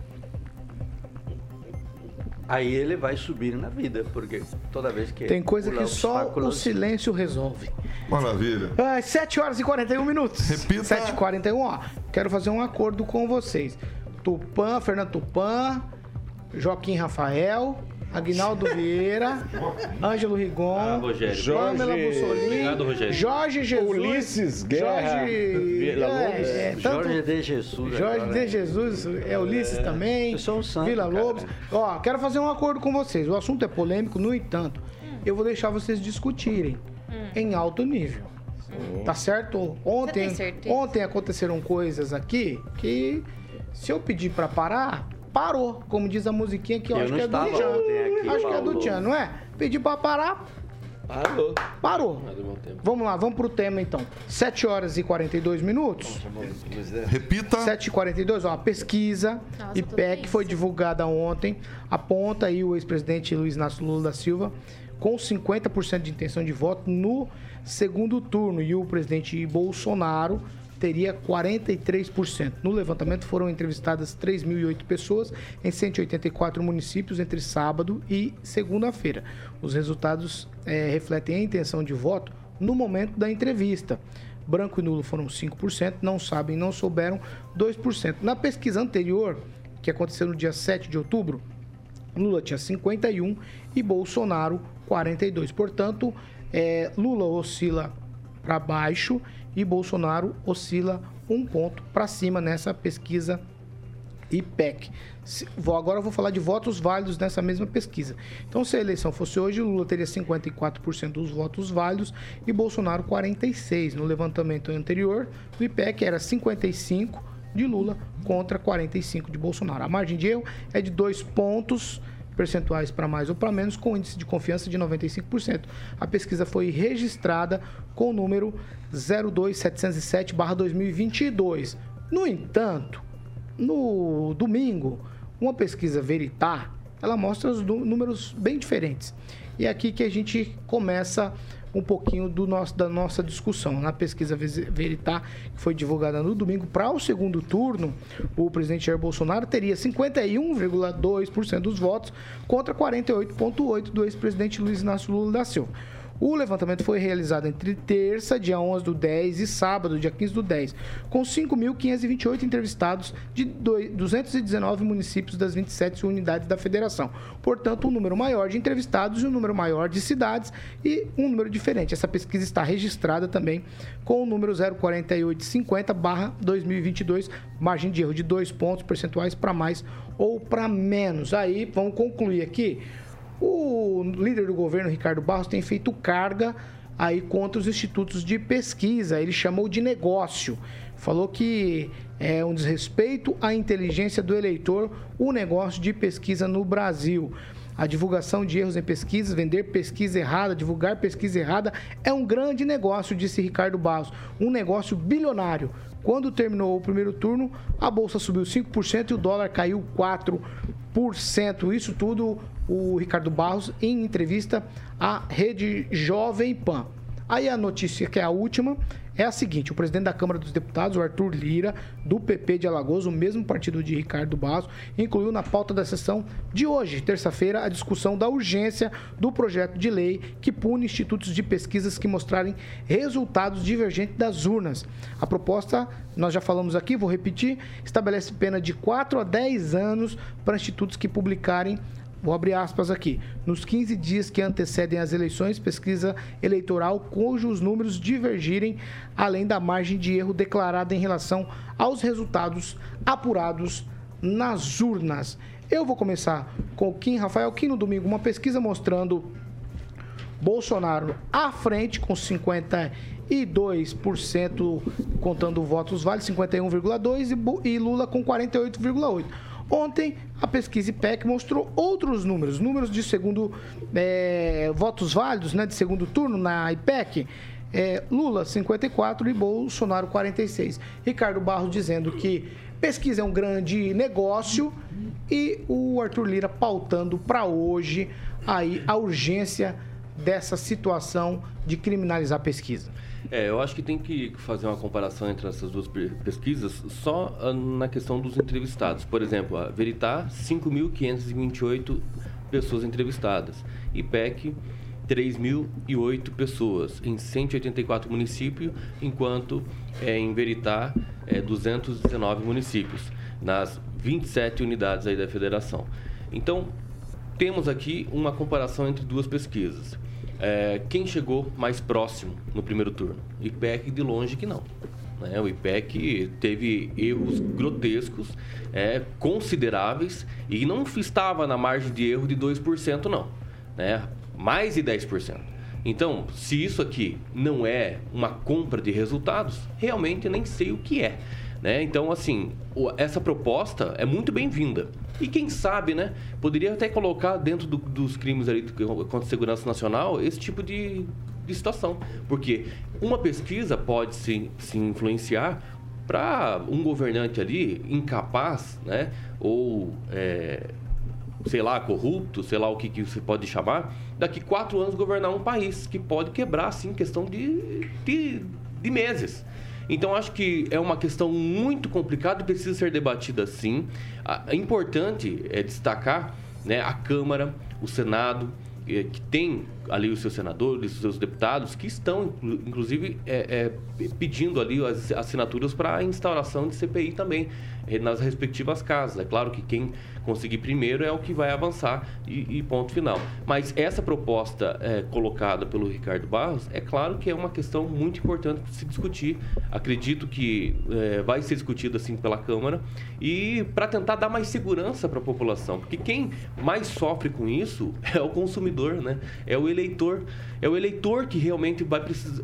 [SPEAKER 10] Aí ele vai subir na vida, porque toda vez que
[SPEAKER 1] Tem coisa que só o silêncio resolve.
[SPEAKER 4] Maravilha.
[SPEAKER 1] Às 7 horas e 41 minutos.
[SPEAKER 4] Repita.
[SPEAKER 1] 7 e 41 ó. Quero fazer um acordo com vocês. Tupã, Fernando Tupã, Joaquim Rafael, Aguinaldo Vieira, Ângelo Rigon,
[SPEAKER 5] Ah, Rogério.
[SPEAKER 1] Pamela
[SPEAKER 11] Jorge-
[SPEAKER 1] Mussolini,
[SPEAKER 5] Obrigado, Rogério.
[SPEAKER 1] Jorge Jesus,
[SPEAKER 11] Ulisses Guerra,
[SPEAKER 1] Jorge,
[SPEAKER 11] Vila
[SPEAKER 1] é,
[SPEAKER 11] Lobos.
[SPEAKER 1] é, tanto-
[SPEAKER 10] Jorge de Jesus.
[SPEAKER 1] Jorge
[SPEAKER 10] agora,
[SPEAKER 1] de
[SPEAKER 10] né?
[SPEAKER 1] Jesus, é Ulisses também.
[SPEAKER 10] eu sou um santo,
[SPEAKER 1] Vila
[SPEAKER 10] cara.
[SPEAKER 1] Lobos. Ó, quero fazer um acordo com vocês. O assunto é polêmico, no entanto, eu vou deixar vocês discutirem em alto nível. Tá certo? Ontem, ontem aconteceram coisas aqui que se eu pedir pra parar, parou. Como diz a musiquinha que eu,
[SPEAKER 10] Eu
[SPEAKER 1] acho que é do Tchan.
[SPEAKER 10] aqui,
[SPEAKER 1] Acho que é do. Tchan, não é? Pedir pra parar,
[SPEAKER 9] Parou.
[SPEAKER 1] parou.
[SPEAKER 5] É.
[SPEAKER 1] Vamos lá, vamos pro tema então. 7 horas e 42 minutos.
[SPEAKER 4] Repita.
[SPEAKER 1] 7h42, ó, a pesquisa
[SPEAKER 6] Nossa,
[SPEAKER 1] IPEC foi divulgada ontem, aponta aí o ex-presidente Luiz Inácio Lula da Silva com 50% de intenção de voto no segundo turno. E o presidente Bolsonaro teria 43%. No levantamento foram entrevistadas 3.008 pessoas em 184 municípios entre sábado e segunda-feira. Os resultados é, refletem a intenção de voto no momento da entrevista. Branco e nulo foram 5%, não sabem, não souberam 2%. Na pesquisa anterior, que aconteceu no dia 7 de outubro, Lula tinha 51 e Bolsonaro 42. Portanto, é, Lula oscila para baixo e Bolsonaro oscila um ponto para cima nessa pesquisa IPEC. Se, vou, agora eu vou falar de votos válidos nessa mesma pesquisa. Então, se a eleição fosse hoje, Lula teria 54% dos votos válidos e Bolsonaro 46%. No levantamento anterior, o IPEC era 55% de Lula contra 45% de Bolsonaro. A margem de erro é de dois pontos percentuais para mais ou para menos, com índice de confiança de 95%. A pesquisa foi registrada com o número 02707-2022. No entanto, no domingo, uma pesquisa Veritar, ela mostra os números bem diferentes. E é aqui que a gente começa um pouquinho do nosso, da nossa discussão. Na pesquisa Veritar, que foi divulgada no domingo, para o segundo turno, o presidente Jair Bolsonaro teria 51,2% dos votos contra 48,8% do ex-presidente Luiz Inácio Lula da Silva. O levantamento foi realizado entre terça, dia 11 do 10, e sábado, dia 15 do 10, com 5.528 entrevistados de 219 municípios das 27 unidades da federação. Portanto, um número maior de entrevistados e um número maior de cidades e um número diferente. Essa pesquisa está registrada também com o número 04850-2022, margem de erro de dois pontos percentuais para mais ou para menos. Aí, vamos concluir aqui. O líder do governo, Ricardo Barros, tem feito carga aí contra os institutos de pesquisa. Ele chamou de negócio. Falou que é um desrespeito à inteligência do eleitor o negócio de pesquisa no Brasil. A divulgação de erros em pesquisas, vender pesquisa errada, divulgar pesquisa errada é um grande negócio, disse Ricardo Barros. Um negócio bilionário. Quando terminou o primeiro turno, a bolsa subiu 5% e o dólar caiu 4%. Isso tudo o Ricardo Barros em entrevista à Rede Jovem Pan. Aí a notícia que é a última é a seguinte: o presidente da Câmara dos Deputados, o Arthur Lira, do PP de Alagoas, o mesmo partido de Ricardo Barros, incluiu na pauta da sessão de hoje, terça-feira, a discussão da urgência do projeto de lei que pune institutos de pesquisas que mostrarem resultados divergentes das urnas. A proposta, nós já falamos aqui, vou repetir, estabelece pena de 4 a 10 anos para institutos que publicarem Vou abrir aspas aqui. Nos 15 dias que antecedem as eleições, pesquisa eleitoral cujos números divergirem além da margem de erro declarada em relação aos resultados apurados nas urnas. Eu vou começar com o Kim Rafael. Kim, no domingo, uma pesquisa mostrando Bolsonaro à frente com 52% contando votos válidos, 51,2% e Lula com 48,8%. Ontem, a pesquisa IPEC mostrou outros números, números de segundo é, votos válidos, né, de segundo turno na IPEC. É, Lula 54 e Bolsonaro 46. Ricardo Barros dizendo que pesquisa é um grande negócio e o Arthur Lira pautando para hoje aí a urgência dessa situação de criminalizar a pesquisa.
[SPEAKER 5] É, eu acho que tem que fazer uma comparação entre essas duas pesquisas só ah, na questão dos entrevistados. Por exemplo, a Veritar, 5.528 pessoas entrevistadas. IPEC, 3.008 pessoas em 184 municípios, enquanto é, em Veritar, é, 219 municípios, nas 27 unidades aí da federação. Então, temos aqui uma comparação entre duas pesquisas. É, quem chegou mais próximo no primeiro turno? IPEC de longe que não. Né? O IPEC teve erros grotescos, é, consideráveis, e não estava na margem de erro de 2%, não. Né? Mais de 10%. Então, se isso aqui não é uma compra de resultados, realmente nem sei o que é. Né? Então, assim, essa proposta é muito bem-vinda. E quem sabe, né? Poderia até colocar dentro do, dos crimes ali contra a segurança nacional esse tipo de, de situação. Porque uma pesquisa pode se, se influenciar para um governante ali incapaz, né? Ou é, sei lá, corrupto, sei lá o que, que você pode chamar, daqui quatro anos governar um país que pode quebrar, assim, questão de, de, de meses. Então, acho que é uma questão muito complicada e precisa ser debatida sim. É importante é destacar né, a Câmara, o Senado, eh, que tem ali os seus senadores, os seus deputados, que estão, inclusive, é, é, pedindo ali as assinaturas para a instauração de CPI também, eh, nas respectivas casas. É claro que quem conseguir primeiro é o que vai avançar e, e ponto final. Mas essa proposta é, colocada pelo Ricardo Barros, é claro que é uma questão muito importante para se discutir. Acredito que é, vai ser discutido assim pela Câmara e para tentar dar mais segurança para a população, porque quem mais sofre com isso [laughs] é o consumidor, né? É o eleitor, é o eleitor que realmente vai precisar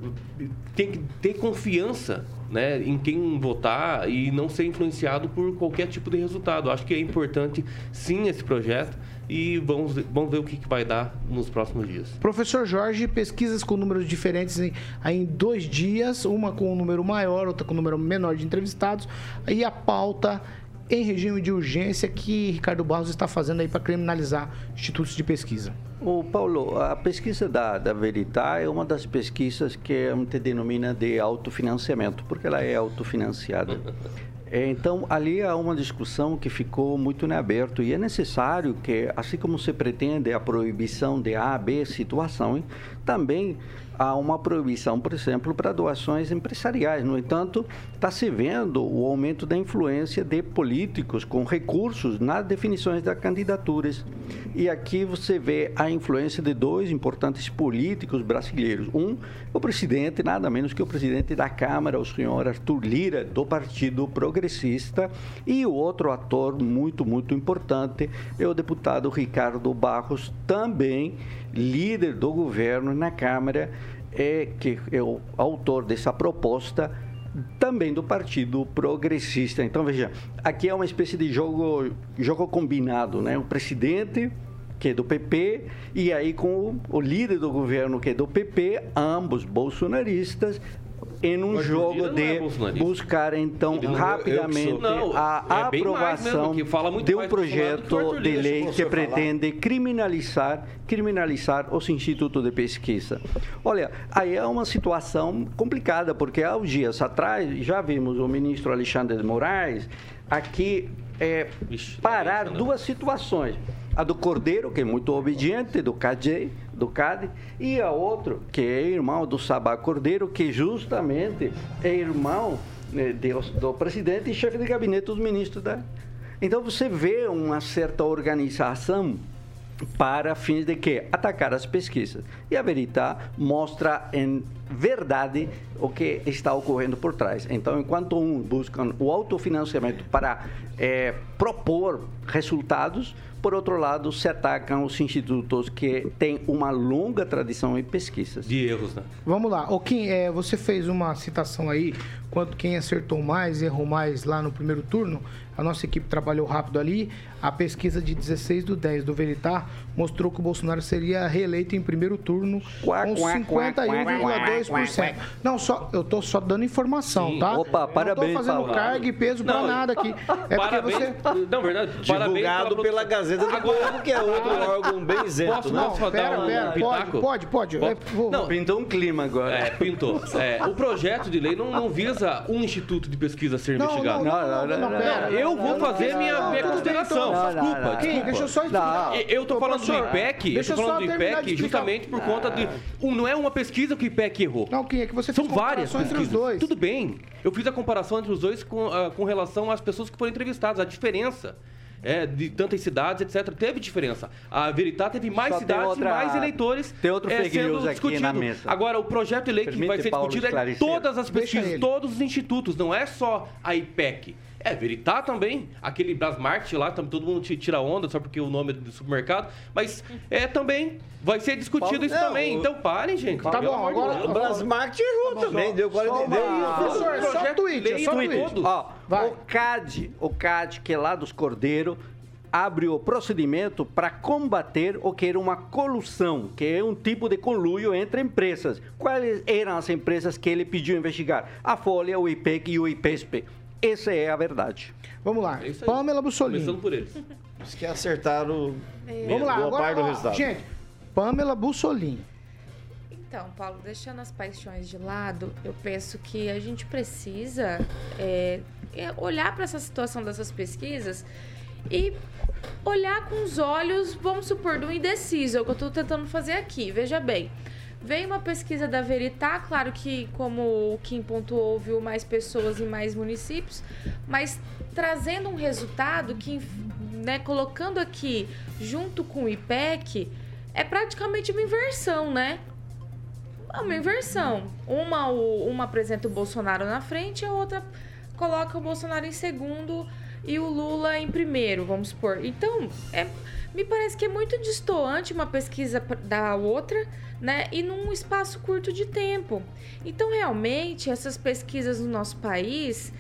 [SPEAKER 5] tem que ter confiança né, em quem votar e não ser influenciado por qualquer tipo de resultado. Acho que é importante, sim, esse projeto e vamos, vamos ver o que, que vai dar nos próximos dias.
[SPEAKER 1] Professor Jorge, pesquisas com números diferentes em, em dois dias, uma com um número maior, outra com um número menor de entrevistados, e a pauta em regime de urgência que Ricardo Barros está fazendo aí para criminalizar institutos de pesquisa.
[SPEAKER 10] O Paulo, a pesquisa da, da Veritá é uma das pesquisas que a gente denomina de autofinanciamento, porque ela é autofinanciada. [laughs] Então, ali há uma discussão que ficou muito em aberto e é necessário que, assim como se pretende a proibição de A, B situação, também há uma proibição, por exemplo, para doações empresariais. No entanto, está se vendo o aumento da influência de políticos com recursos nas definições das candidaturas. E aqui você vê a influência de dois importantes políticos brasileiros. Um, o presidente, nada menos que o presidente da Câmara, o senhor Arthur Lira, do Partido Progressista, e o outro ator muito, muito importante é o deputado Ricardo Barros, também líder do governo na Câmara, é, que é o autor dessa proposta também do Partido Progressista. Então, veja, aqui é uma espécie de jogo, jogo combinado, né? O presidente, que é do PP, e aí com o, líder do governo, que é do PP, ambos bolsonaristas, em um jogo de é buscar então não, rapidamente não, a é aprovação mesmo, de um projeto de lei que pretende falar. criminalizar criminalizar os institutos de pesquisa. Olha, aí é uma situação complicada porque há uns dias atrás já vimos o ministro Alexandre de Moraes aqui é, parar duas situações a do Cordeiro, que é muito obediente, do CAD, do CAD, e a outro, que é irmão do Sabá Cordeiro, que justamente é irmão né, do presidente e chefe de gabinete dos ministros da. Então você vê uma certa organização para fins de que atacar as pesquisas. E a Veritá mostra em verdade o que está ocorrendo por trás. Então, enquanto um busca o autofinanciamento para é, propor resultados, por outro lado, se atacam os institutos que têm uma longa tradição em pesquisas.
[SPEAKER 5] De erros, né?
[SPEAKER 1] Vamos lá. O Kim, é, você fez uma citação aí, quanto quem acertou mais, errou mais lá no primeiro turno. A nossa equipe trabalhou rápido ali. A pesquisa de 16 do 10 do Veritar mostrou que o Bolsonaro seria reeleito em primeiro turno com 51,2%. Não, só, eu tô só dando informação, Sim. tá?
[SPEAKER 10] Opa, parabéns,
[SPEAKER 1] Não tô fazendo carga e peso para nada aqui. [laughs] É
[SPEAKER 5] parabéns,
[SPEAKER 1] porque
[SPEAKER 5] você... Não, verdade.
[SPEAKER 9] Divulgado pela Gazeta do Povo, que é outro órgão bem isento,
[SPEAKER 1] Posso,
[SPEAKER 9] né?
[SPEAKER 1] Não, pera, pera, pode, pode, pode.
[SPEAKER 10] pode. Não, pintou um clima agora.
[SPEAKER 5] É, pintou. É, o projeto de lei não, não visa um instituto de pesquisa ser investigado.
[SPEAKER 1] Não, não, não, não, pera.
[SPEAKER 5] Eu vou fazer minha, minha consideração. Desculpa, desculpa.
[SPEAKER 1] Deixa eu só explicar.
[SPEAKER 5] Eu tô falando do IPEC, eu tô falando do IPEC justamente por conta de... Não é uma pesquisa que o IPEC errou.
[SPEAKER 1] Não, Kim, é que você
[SPEAKER 5] São várias pesquisas. Tudo bem. Eu fiz a comparação entre os dois com, uh, com relação às pessoas que foram entrevistadas. A diferença é, de tantas cidades, etc. Teve diferença. A Veritá teve mais Só cidades outra, e mais eleitores
[SPEAKER 10] tem outro é, aqui discutido. na mesa.
[SPEAKER 5] Agora, o projeto de lei que vai ser Paulo discutido é todas as pesquisas, todos os institutos, não é só a IPEC. É, Veritá também, aquele Brasmart lá, todo mundo tira onda só porque o nome é do supermercado, mas é também vai ser discutido isso não, também. O... Então parem, gente.
[SPEAKER 9] Tá bom, agora o Brasmart errou tá também, deu 42.
[SPEAKER 1] Professor, só, só tweet, é só tweet.
[SPEAKER 10] Ó, o CAD, o CAD que é lá dos Cordeiro, abre o procedimento para combater o que era uma colução, que é um tipo de conluio entre empresas. Quais eram as empresas que ele pediu investigar? A Folha, o IPEC e o IPESP. Essa é a verdade.
[SPEAKER 1] Vamos lá. É Pamela Bussolini.
[SPEAKER 5] Começando por eles.
[SPEAKER 9] Diz que acertaram
[SPEAKER 1] Vamos lá,
[SPEAKER 9] boa
[SPEAKER 1] agora,
[SPEAKER 9] parte do resultado.
[SPEAKER 1] gente, Pamela Bussolini.
[SPEAKER 6] Então, Paulo, deixando as paixões de lado, eu penso que a gente precisa é, é, olhar para essa situação dessas pesquisas e olhar com os olhos, vamos supor, do indeciso, é o que eu estou tentando fazer aqui. Veja bem, veio uma pesquisa da Veritá, claro que, como o Kim pontuou, viu mais pessoas em mais municípios, mas trazendo um resultado que, né, colocando aqui junto com o IPEC, é praticamente uma inversão, né? É uma inversão. Uma, uma apresenta o Bolsonaro na frente, a outra coloca o Bolsonaro em segundo e o Lula em primeiro, vamos supor. Então, é, me parece que é muito distoante uma pesquisa da outra, né? E num espaço curto de tempo. Então, realmente, essas pesquisas no nosso país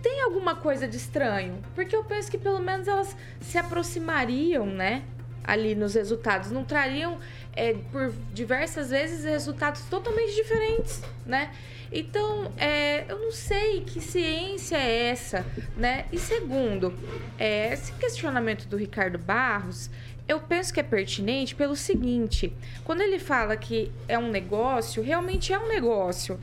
[SPEAKER 6] tem alguma coisa de estranho. Porque eu penso que pelo menos elas se aproximariam, né? Ali nos resultados. Não trariam, é, por diversas vezes, resultados totalmente diferentes, né? Então, é, eu não sei que ciência é essa, né? E segundo, é, esse questionamento do Ricardo Barros, eu penso que é pertinente pelo seguinte: quando ele fala que é um negócio, realmente é um negócio.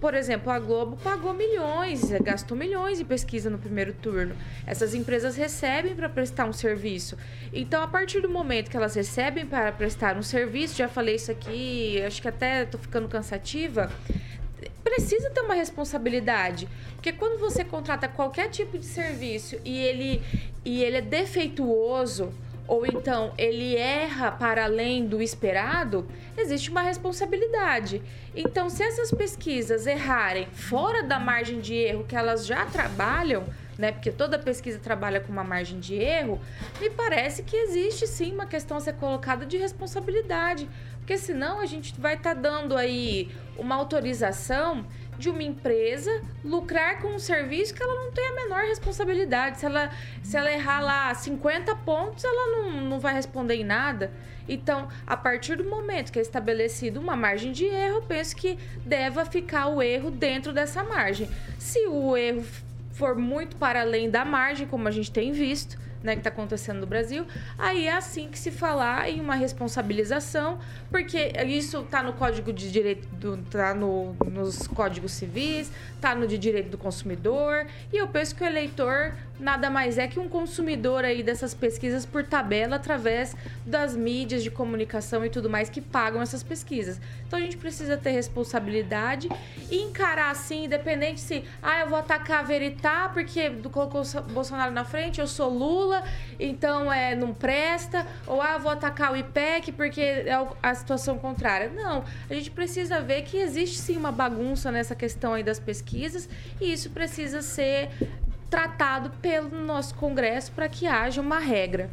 [SPEAKER 6] Por exemplo, a Globo pagou milhões, eh, gastou milhões em pesquisa no primeiro turno. Essas empresas recebem para prestar um serviço. Então, a partir do momento que elas recebem para prestar um serviço, já falei isso aqui, acho que até estou ficando cansativa, precisa ter uma responsabilidade. Porque quando você contrata qualquer tipo de serviço e ele, e ele é defeituoso, ou então ele erra para além do esperado, existe uma responsabilidade. Então, se essas pesquisas errarem fora da margem de erro que elas já trabalham, né? Porque toda pesquisa trabalha com uma margem de erro, me parece que existe sim uma questão a ser colocada de responsabilidade. Porque senão a gente vai estar dando aí uma autorização de uma empresa lucrar com um serviço que ela não tem a menor responsabilidade. Se ela, se ela errar lá 50 pontos, ela não, não vai responder em nada. Então, a partir do momento que é estabelecido uma margem de erro, eu penso que deva ficar o erro dentro dessa margem. Se o erro for muito para além da margem, como a gente tem visto, né, que está acontecendo no Brasil, aí é assim que se falar em uma responsabilização, porque isso está no Código de Direito, do, tá no, nos Códigos Civis, está no de Direito do Consumidor, e eu penso que o eleitor nada mais é que um consumidor aí dessas pesquisas por tabela através das mídias de comunicação e tudo mais que pagam essas pesquisas. Então a gente precisa ter responsabilidade e encarar assim, independente se, ah, eu vou atacar a Veritá porque colocou o Bolsonaro na frente, eu sou Lula, então é não presta, ou ah, vou atacar o IPEC porque é a situação contrária. Não, a gente precisa ver que existe sim uma bagunça nessa questão aí das pesquisas e isso precisa ser tratado pelo nosso Congresso para que haja uma regra.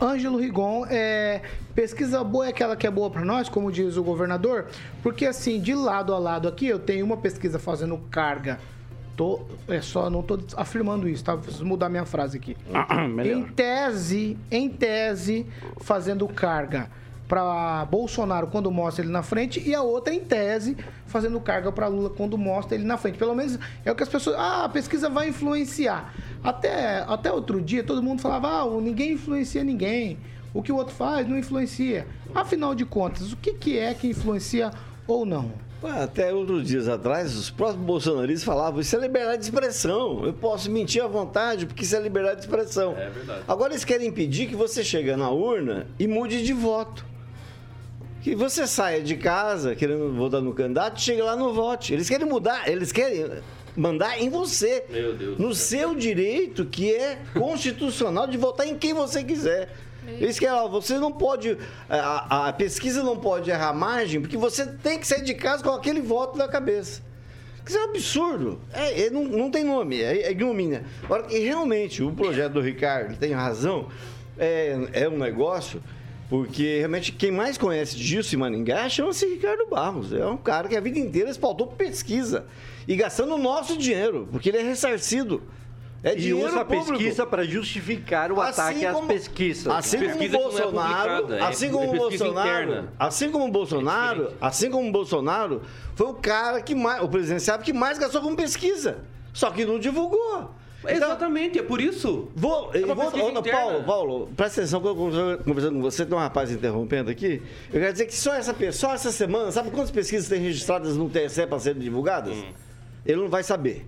[SPEAKER 1] Ângelo Rigon, é, pesquisa boa é aquela que é boa para nós, como diz o governador, porque assim, de lado a lado aqui, eu tenho uma pesquisa fazendo carga. Tô, é só, não tô afirmando isso, tá? Preciso mudar minha frase aqui. em tese, em tese, fazendo carga para Bolsonaro quando mostra ele na frente e a outra em tese fazendo carga para Lula quando mostra ele na frente. Pelo menos é o que as pessoas, ah, a pesquisa vai influenciar. Até até outro dia todo mundo falava, ah, ninguém influencia ninguém. O que o outro faz não influencia. Afinal de contas, o que que é que influencia ou não?
[SPEAKER 9] Até outros dias atrás, os próprios bolsonaristas falavam: isso é liberdade de expressão. Eu posso mentir à vontade, porque isso é liberdade de expressão.
[SPEAKER 5] É verdade.
[SPEAKER 9] Agora eles querem impedir que você chegue na urna e mude de voto. Que você saia de casa querendo votar no candidato e chegue lá no vote. Eles querem mudar, eles querem mandar em você.
[SPEAKER 5] Meu Deus do
[SPEAKER 9] No seu direito, que é constitucional, de votar em quem você quiser. Eles querem, ó, você não pode. A, a pesquisa não pode errar margem, porque você tem que sair de casa com aquele voto na cabeça. Isso é um absurdo. É, é, não, não tem nome, é, é ignomínia. Agora, e realmente, o projeto do Ricardo tem razão, é, é um negócio, porque realmente quem mais conhece disso em Maringá chama-se Ricardo Barros. É um cara que a vida inteira espaltou pesquisa e gastando o nosso dinheiro, porque ele é ressarcido. É
[SPEAKER 10] E
[SPEAKER 9] dinheiro
[SPEAKER 10] usa a
[SPEAKER 9] público.
[SPEAKER 10] pesquisa para justificar o
[SPEAKER 9] Assim
[SPEAKER 10] ataque às
[SPEAKER 9] como-
[SPEAKER 10] pesquisas.
[SPEAKER 9] Assim como o
[SPEAKER 5] Pesquisa não é
[SPEAKER 9] Bolsonaro,
[SPEAKER 5] publicada, é-
[SPEAKER 9] assim como
[SPEAKER 5] é
[SPEAKER 9] Bolsonaro,
[SPEAKER 5] interna.
[SPEAKER 9] assim como o Bolsonaro, assim como o Bolsonaro, foi o cara que mais, o presidenciável que mais gastou com pesquisa. Só que não divulgou.
[SPEAKER 5] Exatamente, é por isso.
[SPEAKER 9] Vou,
[SPEAKER 5] É
[SPEAKER 9] vou ô. Paulo, Paulo, presta atenção que eu estou conversando com você, tem um rapaz interrompendo aqui. Eu quero dizer que só essa, só essa semana, sabe quantas pesquisas tem registradas no TSE para serem divulgadas?
[SPEAKER 5] Hum.
[SPEAKER 9] Ele não vai saber.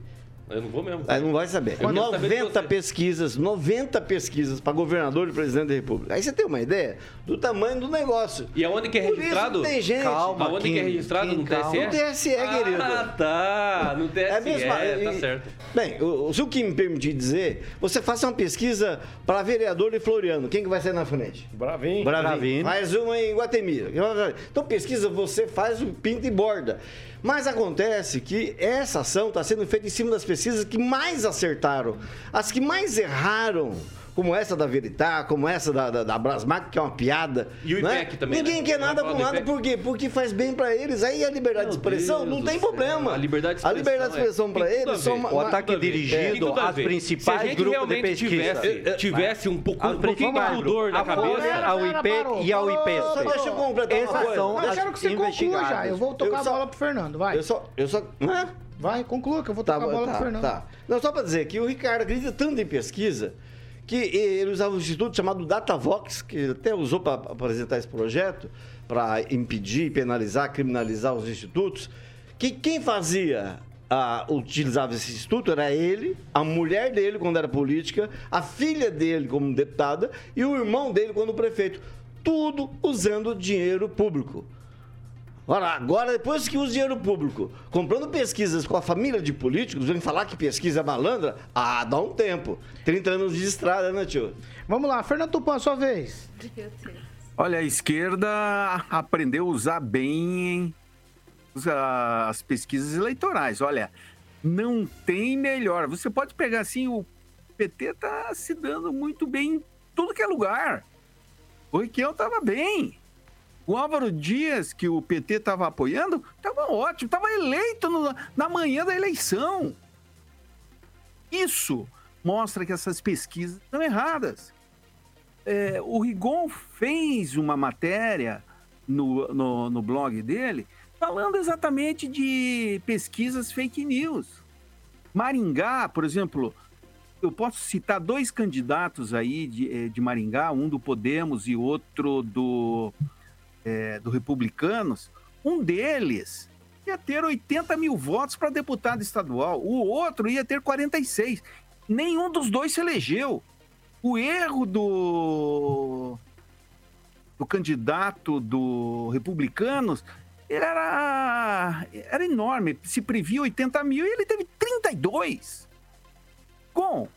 [SPEAKER 5] Eu não vou mesmo.
[SPEAKER 9] Aí não vai saber.
[SPEAKER 5] Eu quero saber de
[SPEAKER 9] 90
[SPEAKER 5] você.
[SPEAKER 9] pesquisas, 90 pesquisas para governador e presidente da República. Aí você tem uma ideia do tamanho do negócio.
[SPEAKER 5] E aonde que é
[SPEAKER 9] Por isso
[SPEAKER 5] registrado?
[SPEAKER 9] tem gente.
[SPEAKER 5] Calma, aonde que é registrado? No TSE?
[SPEAKER 9] No TSE, querido.
[SPEAKER 5] Ah, tá. No TSE,
[SPEAKER 9] É mesmo,
[SPEAKER 5] tá
[SPEAKER 9] e-
[SPEAKER 5] certo.
[SPEAKER 9] Bem, se o que me permitir dizer, você faça uma pesquisa para vereador de Floriano. Quem que vai sair na frente?
[SPEAKER 11] Bravinho.
[SPEAKER 9] Bravinho. Mais uma em Guatemala. Então pesquisa, você faz o pinta e borda. Mas acontece que essa ação está sendo feita em cima das pesquisas que mais acertaram. As que mais erraram, como essa da Veritá, como essa da, da, da Brasmac, que é uma piada.
[SPEAKER 5] E o
[SPEAKER 9] né?
[SPEAKER 5] IPEC também,
[SPEAKER 9] Ninguém
[SPEAKER 5] né?
[SPEAKER 9] quer nada com nada,
[SPEAKER 5] IPEC?
[SPEAKER 9] por quê? Porque faz bem para eles. Aí a liberdade de expressão
[SPEAKER 5] Deus
[SPEAKER 9] não tem
[SPEAKER 5] céu.
[SPEAKER 9] problema.
[SPEAKER 5] A liberdade de
[SPEAKER 9] A liberdade de
[SPEAKER 5] expressão
[SPEAKER 9] expressão
[SPEAKER 5] é-
[SPEAKER 9] para eles
[SPEAKER 5] ver.
[SPEAKER 9] uma-
[SPEAKER 10] O ataque dirigido às principais grupos de pesquisa.
[SPEAKER 5] Tivesse, tivesse um pouco, um pouquinho de pudor na cabeça.
[SPEAKER 10] Folha, a UIP e a UIP.
[SPEAKER 9] Só deixa eu completar uma
[SPEAKER 10] Essas
[SPEAKER 9] coisa.
[SPEAKER 10] são
[SPEAKER 1] Mas
[SPEAKER 10] as
[SPEAKER 1] quero que você conclua já. Eu vou tocar a
[SPEAKER 9] só-
[SPEAKER 1] bola pro Fernando, vai.
[SPEAKER 9] Eu só. Eu só.
[SPEAKER 1] Vai, conclua que eu vou
[SPEAKER 9] Tá,
[SPEAKER 1] tocar a bola
[SPEAKER 9] tá,
[SPEAKER 1] pro Fernando.
[SPEAKER 9] tá. Não, só para dizer que o Ricardo acredita tanto em pesquisa que ele usava um instituto chamado DataVox, que até usou para apresentar esse projeto, para impedir, penalizar, criminalizar os institutos, que quem fazia, ah, utilizava esse instituto era ele, a mulher dele quando era política, a filha dele como deputada e o irmão dele quando prefeito. Tudo usando dinheiro público. Ora, agora, depois que usa dinheiro público, comprando pesquisas com a família de políticos, vem falar que pesquisa é malandra, ah, dá um tempo. 30 anos de estrada, né, tio?
[SPEAKER 1] Vamos lá, Fernando Tupan, sua vez.
[SPEAKER 7] Olha, a esquerda aprendeu a usar bem as pesquisas eleitorais. Olha, não tem melhor. Você pode pegar assim, o PT tá se dando muito bem em tudo que é lugar. O Requião tava bem. O Álvaro Dias, que o PT estava apoiando, estava ótimo, estava eleito no- na manhã da eleição. Isso mostra que essas pesquisas estão erradas. É, o Rigon fez uma matéria no, no, no blog dele falando exatamente de pesquisas fake news. Maringá, por exemplo, eu posso citar dois candidatos aí de, eh, de Maringá, um do Podemos e outro do, eh, do Republicanos. Um deles ia ter 80 mil votos para deputado estadual, o outro ia ter 46. Nenhum dos dois se elegeu. O erro do, do candidato do Republicanos era, era enorme. Se previa 80 mil e ele teve 32. Com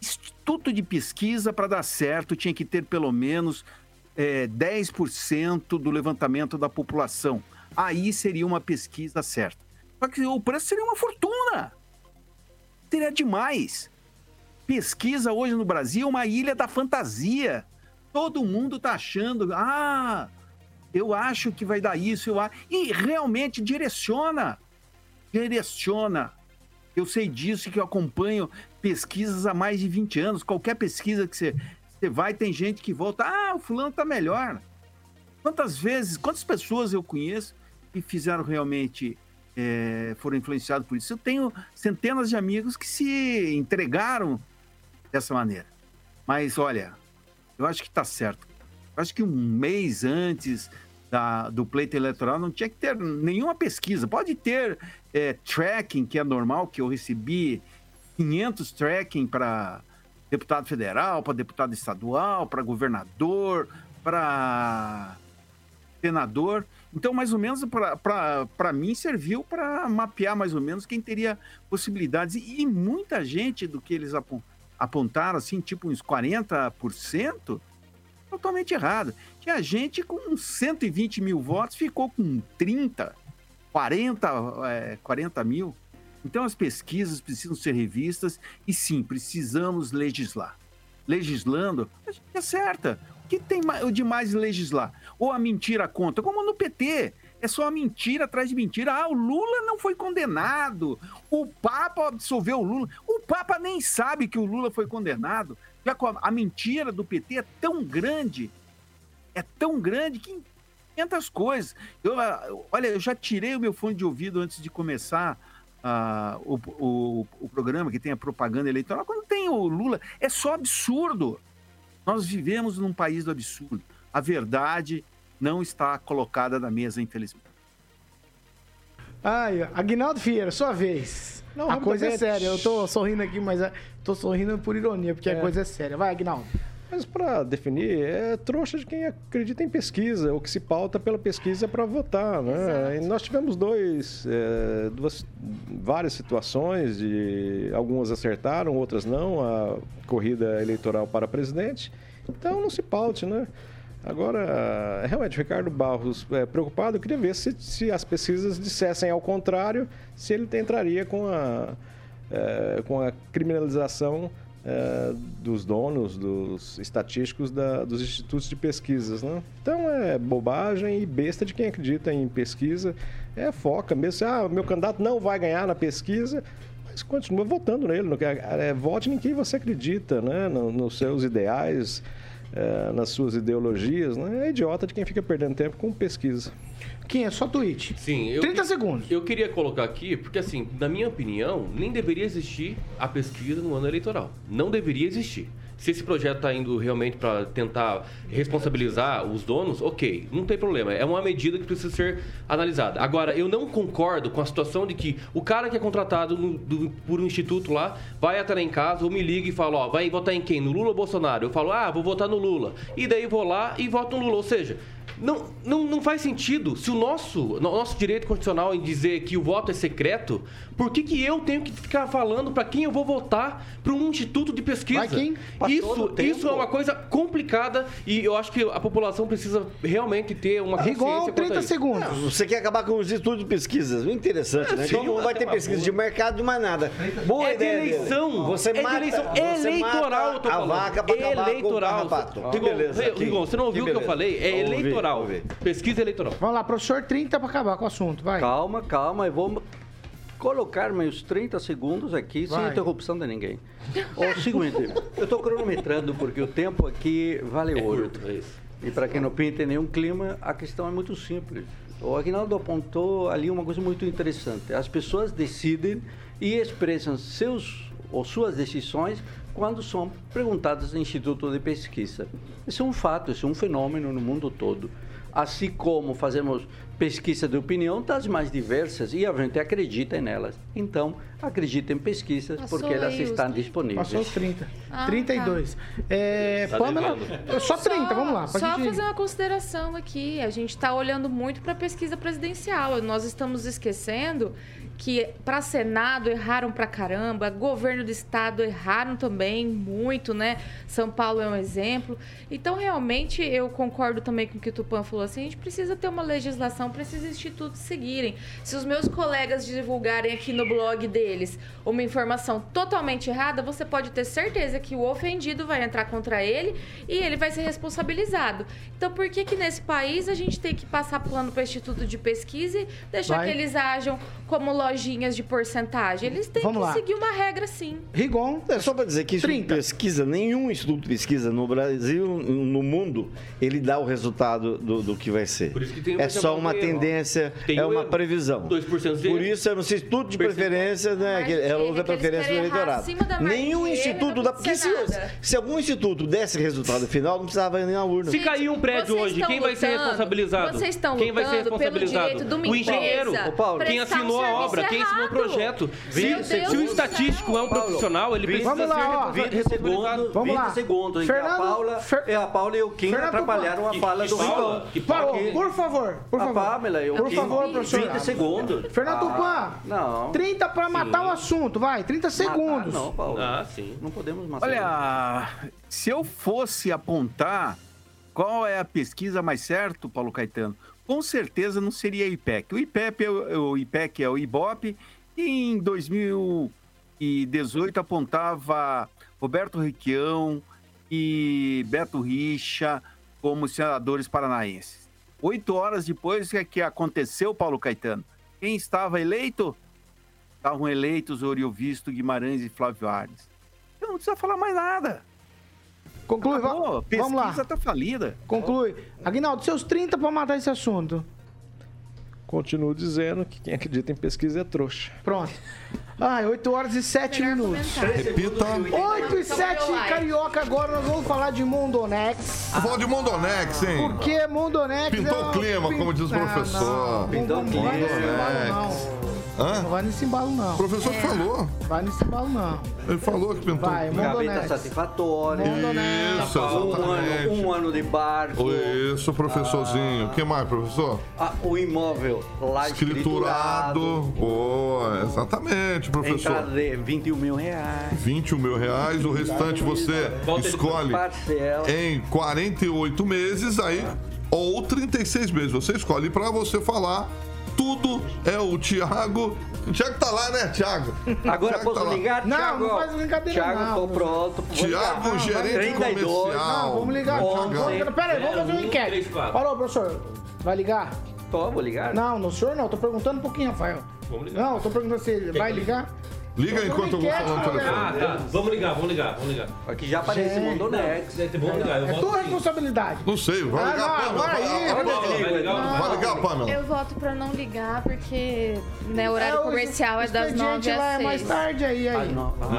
[SPEAKER 7] instituto de pesquisa para dar certo, tinha que ter pelo menos é, 10% do levantamento da população. Aí seria uma pesquisa certa. Só que o preço seria uma fortuna. Seria demais. Pesquisa hoje no Brasil é uma ilha da fantasia. Todo mundo tá achando, ah, eu acho que vai dar isso, eu. E realmente direciona. Direciona. Eu sei disso que eu acompanho pesquisas há mais de 20 anos. Qualquer pesquisa que você, você vai, tem gente que volta, ah, o fulano tá melhor. Quantas vezes, quantas pessoas eu conheço que fizeram realmente, é, foram influenciados por isso? Eu tenho centenas de amigos que se entregaram dessa maneira. Mas olha, eu acho que está certo. Eu acho que um mês antes da, do pleito eleitoral não tinha que ter nenhuma pesquisa. Pode ter é, tracking, que é normal, que eu recebi 500 tracking para deputado federal, para deputado estadual, para governador, para senador. Então, mais ou menos, para mim, serviu para mapear mais ou menos quem teria possibilidades. E, e muita gente do que eles apon- apontaram, assim, tipo uns 40%, totalmente errado. Tinha gente com 120 mil votos, ficou com 30, 40, é, 40 mil. Então, as pesquisas precisam ser revistas e, sim, precisamos legislar. Legislando, a gente acerta. O que tem de mais legislar? Ou a mentira conta, como no PT. É só mentira atrás de mentira. Ah, o Lula não foi condenado. O Papa absolveu o Lula. O Papa nem sabe que o Lula foi condenado. Já a mentira do PT é tão grande, é tão grande que 500 coisas. Eu, ah, olha, eu já tirei o meu fone de ouvido antes de começar ah, o, o, o programa, que tem a propaganda eleitoral, quando tem o Lula, é só absurdo. Nós vivemos num país do absurdo. A verdade não está colocada na mesa, infelizmente.
[SPEAKER 1] Ai, Aguinaldo Vieira, sua vez.
[SPEAKER 11] Não,
[SPEAKER 1] a coisa é séria. Eu tô sorrindo aqui, mas é- tô sorrindo por ironia, porque a
[SPEAKER 11] É.
[SPEAKER 1] coisa é séria. Vai, Aguinaldo.
[SPEAKER 11] Mas para definir, é trouxa de quem acredita em pesquisa, ou que se pauta pela pesquisa para votar, né? E nós tivemos dois, é, duas, várias situações, de algumas acertaram, outras não, a corrida eleitoral para presidente. Então não se paute, né? Agora, realmente, o Ricardo Barros é, preocupado, eu queria ver se, se as pesquisas dissessem ao contrário, se ele entraria com a, é, com a criminalização é, dos donos, dos estatísticos da- dos institutos de pesquisas, né? Então é bobagem e besta de quem acredita em pesquisa. É foca mesmo. se, Ah, meu candidato não vai ganhar na pesquisa, mas continua votando nele. é, vote em quem você acredita, né? No- nos seus ideais, é, nas suas ideologias. Né? É idiota de quem fica perdendo tempo com pesquisa.
[SPEAKER 1] Quem é só tweet?
[SPEAKER 5] Sim, eu
[SPEAKER 1] 30
[SPEAKER 5] que-
[SPEAKER 1] segundos.
[SPEAKER 5] Eu queria colocar aqui, porque assim, na minha opinião, nem deveria existir a pesquisa no ano eleitoral. Não deveria existir. Se esse projeto está indo realmente para tentar responsabilizar os donos, ok, não tem problema. É uma medida que precisa ser analisada. Agora, eu não concordo com a situação de que o cara que é contratado no- do- por um instituto lá vai até lá em casa ou me liga e fala: Ó, vai votar em quem? No Lula ou Bolsonaro? Eu falo: Ah, vou votar no Lula. E daí vou lá e voto no Lula. Ou seja, não, não, não faz sentido. Se o nosso, no- nosso direito constitucional em dizer que o voto é secreto, por que, que eu tenho que ficar falando para quem eu vou votar para um instituto de pesquisa? Isso, isso é uma coisa complicada e eu acho que a população precisa realmente ter uma consciência
[SPEAKER 1] Igual
[SPEAKER 5] quanto a
[SPEAKER 1] 30
[SPEAKER 5] isso.
[SPEAKER 1] segundos.
[SPEAKER 9] Você quer acabar com os estudos de pesquisas. Interessante, né?
[SPEAKER 5] sim,
[SPEAKER 9] Então não vai ter pesquisa
[SPEAKER 5] com-
[SPEAKER 9] de mercado de mais nada. Boa
[SPEAKER 5] É de
[SPEAKER 9] ideia dele.
[SPEAKER 5] eleição.
[SPEAKER 9] Você
[SPEAKER 5] é de
[SPEAKER 9] mata,
[SPEAKER 5] eleição
[SPEAKER 9] você
[SPEAKER 5] eleitoral, eu
[SPEAKER 9] mata
[SPEAKER 5] tô
[SPEAKER 9] a
[SPEAKER 5] falando.
[SPEAKER 9] vaca pra acabar com o
[SPEAKER 5] eleitoral. Rigon, você não ouviu o que eu falei? É
[SPEAKER 9] Ouvi,
[SPEAKER 5] eleitoral. Pesquisa eleitoral.
[SPEAKER 1] Vamos lá, professor, 30 para acabar com o assunto. Vai.
[SPEAKER 10] Calma, calma, eu vou colocar meus 30 segundos aqui sem
[SPEAKER 1] Vai.
[SPEAKER 10] interrupção de ninguém. O seguinte, eu estou cronometrando porque o tempo aqui vale ouro.
[SPEAKER 5] É isso.
[SPEAKER 10] E para quem não pinta em nenhum clima, a questão é muito simples. O Aguinaldo apontou ali uma coisa muito interessante. As pessoas decidem e expressam seus ou suas decisões quando são perguntadas no Instituto de Pesquisa. Isso é um fato, isso é um fenômeno no mundo todo. Assim como fazemos pesquisa de opinião das mais diversas e a gente acredita nelas. Então, acredita em pesquisas
[SPEAKER 6] Passou
[SPEAKER 10] porque elas
[SPEAKER 6] aí
[SPEAKER 10] estão
[SPEAKER 6] 30.
[SPEAKER 10] disponíveis.
[SPEAKER 1] Passou os 30.
[SPEAKER 6] Ah,
[SPEAKER 1] 32. É,
[SPEAKER 5] Tá
[SPEAKER 1] Pamela,
[SPEAKER 5] devendo.
[SPEAKER 1] só 30, vamos lá.
[SPEAKER 6] Só
[SPEAKER 1] gente-
[SPEAKER 6] fazer uma consideração aqui. A gente está olhando muito para a pesquisa presidencial. Nós estamos esquecendo que para Senado erraram pra caramba, governo do estado erraram também muito, né? São Paulo é um exemplo. Então, realmente, eu concordo também com o que o Tupan falou assim, a gente precisa ter uma legislação para esses institutos seguirem. Se os meus colegas divulgarem aqui no blog deles uma informação totalmente errada, você pode ter certeza que o ofendido vai entrar contra ele e ele vai ser responsabilizado. Então, por que que nesse país a gente tem que passar plano para o Instituto de Pesquisa e deixar
[SPEAKER 1] Vai.
[SPEAKER 6] que eles ajam como lojinhas de porcentagem? Eles têm
[SPEAKER 1] Vamos
[SPEAKER 6] que
[SPEAKER 1] lá.
[SPEAKER 6] seguir uma regra sim.
[SPEAKER 1] Rigon,
[SPEAKER 9] É só para dizer que isso
[SPEAKER 1] 30.
[SPEAKER 9] pesquisa, nenhum instituto de pesquisa no Brasil, no mundo, ele dá o resultado do, do que vai ser.
[SPEAKER 5] Por isso que tem o
[SPEAKER 9] é só uma
[SPEAKER 5] erro.
[SPEAKER 9] tendência,
[SPEAKER 5] Tem
[SPEAKER 9] é
[SPEAKER 5] o
[SPEAKER 9] uma
[SPEAKER 5] erro.
[SPEAKER 9] previsão.
[SPEAKER 5] 2% de
[SPEAKER 9] Por isso é no instituto de preferência, né? Que ela
[SPEAKER 6] é
[SPEAKER 9] usa
[SPEAKER 6] eles
[SPEAKER 9] preferência do eleitorado. Nenhum instituto
[SPEAKER 6] não
[SPEAKER 9] dá. Porque se, se algum instituto desse resultado final, não precisava ir nem na urna.
[SPEAKER 5] Se cair um prédio
[SPEAKER 6] Vocês
[SPEAKER 5] hoje, quem vai ser responsabilizado?
[SPEAKER 6] vocês estão
[SPEAKER 5] quem vai ser
[SPEAKER 6] lutando pelo
[SPEAKER 5] responsabilizado?
[SPEAKER 6] direito uma
[SPEAKER 5] o engenheiro,
[SPEAKER 10] Ô, Paulo,
[SPEAKER 5] quem assinou a
[SPEAKER 6] serviço
[SPEAKER 5] obra, quem ensinou o projeto. Se, se o estatístico é um profissional, ele precisa
[SPEAKER 1] vamos lá, ó.
[SPEAKER 5] ser
[SPEAKER 10] 20
[SPEAKER 5] responsabilizado.
[SPEAKER 10] segundos,
[SPEAKER 1] Vamos
[SPEAKER 10] 20
[SPEAKER 1] lá.
[SPEAKER 10] segundos que a
[SPEAKER 1] Fernando-
[SPEAKER 10] Paula,
[SPEAKER 1] Fer-
[SPEAKER 10] é a Paula e o Kim
[SPEAKER 1] Fernando
[SPEAKER 10] atrapalharam a fala do
[SPEAKER 5] fala?
[SPEAKER 10] Rigon. Aqui.
[SPEAKER 1] por favor, por
[SPEAKER 10] a
[SPEAKER 1] favor.
[SPEAKER 10] Pamela e o
[SPEAKER 1] Por
[SPEAKER 10] Kim.
[SPEAKER 1] favor, professor.
[SPEAKER 10] 20 segundos.
[SPEAKER 1] Fernando
[SPEAKER 10] Ah,
[SPEAKER 1] Tupan,
[SPEAKER 10] Não.
[SPEAKER 1] 30 para matar o assunto, vai, 30 segundos.
[SPEAKER 10] Matar, não, Paulo.
[SPEAKER 5] Ah, sim.
[SPEAKER 10] Não podemos matar.
[SPEAKER 7] Olha, se eu fosse apontar qual é a pesquisa mais certa, Paulo Caetano, com certeza não seria IPEC. O IPEC é o, o IPEC é o IBOP e em 2018 apontava Roberto Requião e Beto Richa como senadores paranaenses. Oito horas depois que- que aconteceu, Paulo Caetano, quem estava eleito? Estavam eleitos Oriovisto, Guimarães e Flávio Arnes. Eu não precisa falar mais nada.
[SPEAKER 1] Conclui, va-
[SPEAKER 7] Acabou, a
[SPEAKER 1] vamos lá.
[SPEAKER 7] pesquisa tá falida.
[SPEAKER 1] Conclui. Aguinaldo, seus 30 para matar esse assunto.
[SPEAKER 11] continuo dizendo que quem acredita em pesquisa é trouxa.
[SPEAKER 1] Pronto. Ai, 8 horas e 7 minutos.
[SPEAKER 4] Repita.
[SPEAKER 1] 8 e 7, Carioca, agora nós vamos falar de Mondonex.
[SPEAKER 4] Vou falar de Mondonex, hein?
[SPEAKER 1] Porque Mondonex
[SPEAKER 4] Pintou
[SPEAKER 1] é
[SPEAKER 4] o clima, como diz o
[SPEAKER 1] Ah,
[SPEAKER 4] professor.
[SPEAKER 1] não,
[SPEAKER 4] Pintou
[SPEAKER 1] não,
[SPEAKER 4] o
[SPEAKER 1] vai nesse
[SPEAKER 4] clima.
[SPEAKER 1] não.
[SPEAKER 4] Hã?
[SPEAKER 1] Não vai nesse embalo, não.
[SPEAKER 4] O professor que falou.
[SPEAKER 1] Vai nesse embalo, não.
[SPEAKER 4] Ele falou que pintou.
[SPEAKER 1] Vai,
[SPEAKER 10] Gaveta satisfatória.
[SPEAKER 4] Isso,
[SPEAKER 10] Um ano,
[SPEAKER 4] exatamente.
[SPEAKER 10] um ano de barco.
[SPEAKER 4] Isso, professorzinho. O que mais, professor?
[SPEAKER 10] Ah, o imóvel lá escriturado.
[SPEAKER 4] Escriturado. Boa, exatamente, professor.
[SPEAKER 10] Entrada de 21 mil reais.
[SPEAKER 4] 21 mil reais, o restante você escolhe em 48 meses aí ou 36 meses. Você escolhe para você falar tudo é o Thiago. O Thiago tá lá, né, Thiago?
[SPEAKER 10] Agora
[SPEAKER 4] Thiago
[SPEAKER 10] posso
[SPEAKER 4] tá
[SPEAKER 10] ligar,
[SPEAKER 1] Não,
[SPEAKER 10] Thiago?
[SPEAKER 1] não faz brincadeira,
[SPEAKER 10] Thiago,
[SPEAKER 1] não.
[SPEAKER 10] tô pronto.
[SPEAKER 4] Thiago,
[SPEAKER 10] ligar.
[SPEAKER 4] gerente
[SPEAKER 10] 32.
[SPEAKER 4] comercial.
[SPEAKER 1] Não, vamos ligar. Vamos- Pera aí, vamos fazer um enquete. Parou, professor. Vai ligar?
[SPEAKER 10] Tô, vou ligar.
[SPEAKER 1] Não, no senhor não. Tô perguntando um pouquinho, Rafael.
[SPEAKER 5] Vamos ligar.
[SPEAKER 1] Não, tô perguntando se ele vai ligar.
[SPEAKER 4] Liga enquanto eu vou falando no telefone.
[SPEAKER 5] Ah, tá. Vamos ligar, vamos ligar, vamos ligar.
[SPEAKER 10] Aqui já aparece
[SPEAKER 1] Gente,
[SPEAKER 10] Mondonex.
[SPEAKER 5] Vamos ligar, eu
[SPEAKER 1] É
[SPEAKER 5] volto
[SPEAKER 1] tua responsabilidade.
[SPEAKER 4] Não sei, vai
[SPEAKER 1] Ah,
[SPEAKER 4] ligar,
[SPEAKER 1] não,
[SPEAKER 4] Pamela.
[SPEAKER 1] agora
[SPEAKER 4] Vai-
[SPEAKER 1] aí,
[SPEAKER 4] vai-
[SPEAKER 1] agora
[SPEAKER 5] Vai ligar ou não
[SPEAKER 4] Vai ligar, Pamela.
[SPEAKER 6] Eu voto pra não ligar, porque né, o horário
[SPEAKER 1] É, o
[SPEAKER 6] comercial é das
[SPEAKER 1] expediente
[SPEAKER 6] 9
[SPEAKER 1] lá
[SPEAKER 6] às
[SPEAKER 1] é mais
[SPEAKER 6] 6.
[SPEAKER 1] tarde aí, aí.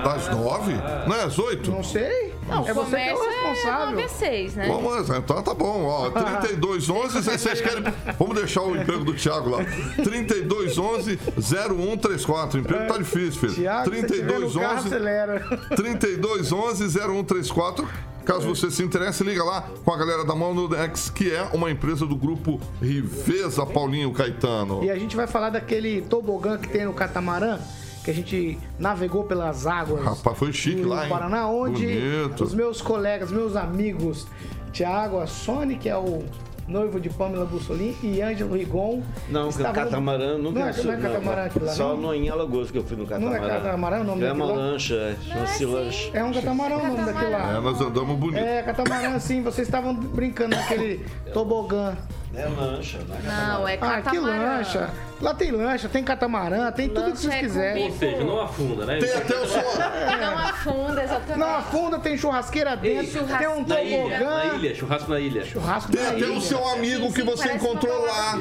[SPEAKER 4] Das nove? Não é às oito?
[SPEAKER 1] Não sei.
[SPEAKER 6] Não,
[SPEAKER 1] é
[SPEAKER 6] o
[SPEAKER 1] você que é o
[SPEAKER 6] comércio é 9
[SPEAKER 1] responsável.
[SPEAKER 6] às 6, né?
[SPEAKER 4] Vamos, então tá bom, ó. 3211, se vocês querem. Vamos deixar o emprego do Thiago lá. 3211 0134. O emprego tá difícil, filho.
[SPEAKER 1] Thiago, se você tiver no carro,
[SPEAKER 4] 3211
[SPEAKER 1] acelera.
[SPEAKER 4] 3211 0134. Caso você se interesse, liga lá com a galera da Monodex, que é uma empresa do grupo Riveza Paulinho Caetano.
[SPEAKER 1] E a gente vai falar daquele tobogã que tem no catamarã, que a gente navegou pelas águas
[SPEAKER 4] Rapaz, foi chique
[SPEAKER 1] no
[SPEAKER 4] lá, hein?
[SPEAKER 1] Paraná, onde
[SPEAKER 4] Bonito.
[SPEAKER 1] os meus colegas, meus amigos, Tiago Assone, que é o noivo de Pamela Bussolini, e Ângelo Rigon.
[SPEAKER 9] Não,
[SPEAKER 1] estavam-
[SPEAKER 9] catamarã nunca
[SPEAKER 1] não é, não é catamarã aquilo lá,
[SPEAKER 9] Só
[SPEAKER 1] não?
[SPEAKER 9] no, em Alagoas que eu fui no catamarã.
[SPEAKER 1] Não é catamarã o nome
[SPEAKER 9] É uma lancha, é, chama-se lancha.
[SPEAKER 1] É um catamarã o nome daquilo lá.
[SPEAKER 4] É, nós andamos bonito.
[SPEAKER 1] É, catamarã, sim. Vocês estavam brincando naquele tobogã.
[SPEAKER 9] É lancha, né?
[SPEAKER 6] Não, é
[SPEAKER 1] Ah, que
[SPEAKER 6] catamarã.
[SPEAKER 1] lancha. Lá tem lancha, tem catamarã, tem tudo que
[SPEAKER 6] Lancha
[SPEAKER 1] vocês
[SPEAKER 6] é
[SPEAKER 1] quiserem.
[SPEAKER 5] Ou seja, não afunda, né?
[SPEAKER 4] Tem até o som.
[SPEAKER 6] Não afunda, exatamente.
[SPEAKER 1] Não afunda, tem churrasqueira dentro,
[SPEAKER 6] churrasco
[SPEAKER 1] tem um
[SPEAKER 5] Na ilha,
[SPEAKER 1] tobogã.
[SPEAKER 5] na ilha, churrasco na ilha.
[SPEAKER 1] Churrasco
[SPEAKER 4] Tem
[SPEAKER 1] na
[SPEAKER 4] até
[SPEAKER 1] ilha.
[SPEAKER 4] o seu amigo que você
[SPEAKER 6] Parece uma
[SPEAKER 4] encontrou lá.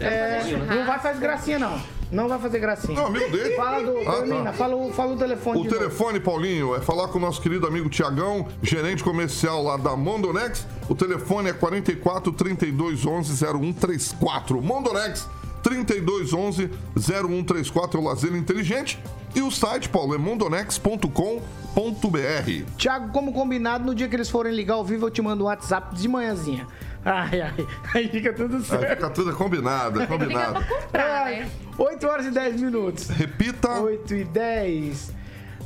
[SPEAKER 1] É, não vai fazer gracinha, não. Não vai fazer gracinha.
[SPEAKER 4] Não, amigo dele.
[SPEAKER 1] Fala do.
[SPEAKER 4] Ah,
[SPEAKER 1] termina,
[SPEAKER 4] tá.
[SPEAKER 1] fala, o- fala o telefone
[SPEAKER 4] O
[SPEAKER 1] de novo.
[SPEAKER 4] telefone, Paulinho, é falar com o nosso querido amigo Tiagão, gerente comercial lá da Mondonex. O telefone é 44 32 11 0134. Mondonex 32 11 0134 é o lazer inteligente. E o site, Paulo, é mondonex.com.br.
[SPEAKER 1] Thiago, como combinado, no dia que eles forem ligar ao vivo, eu te mando um WhatsApp de manhãzinha. Ai, ai. Aí fica tudo
[SPEAKER 4] Aí
[SPEAKER 1] certo.
[SPEAKER 4] fica tudo combinado, é combinado.
[SPEAKER 6] pra comprar, né?
[SPEAKER 1] 8 horas e 10 minutos.
[SPEAKER 4] Repita.
[SPEAKER 1] 8 e 10.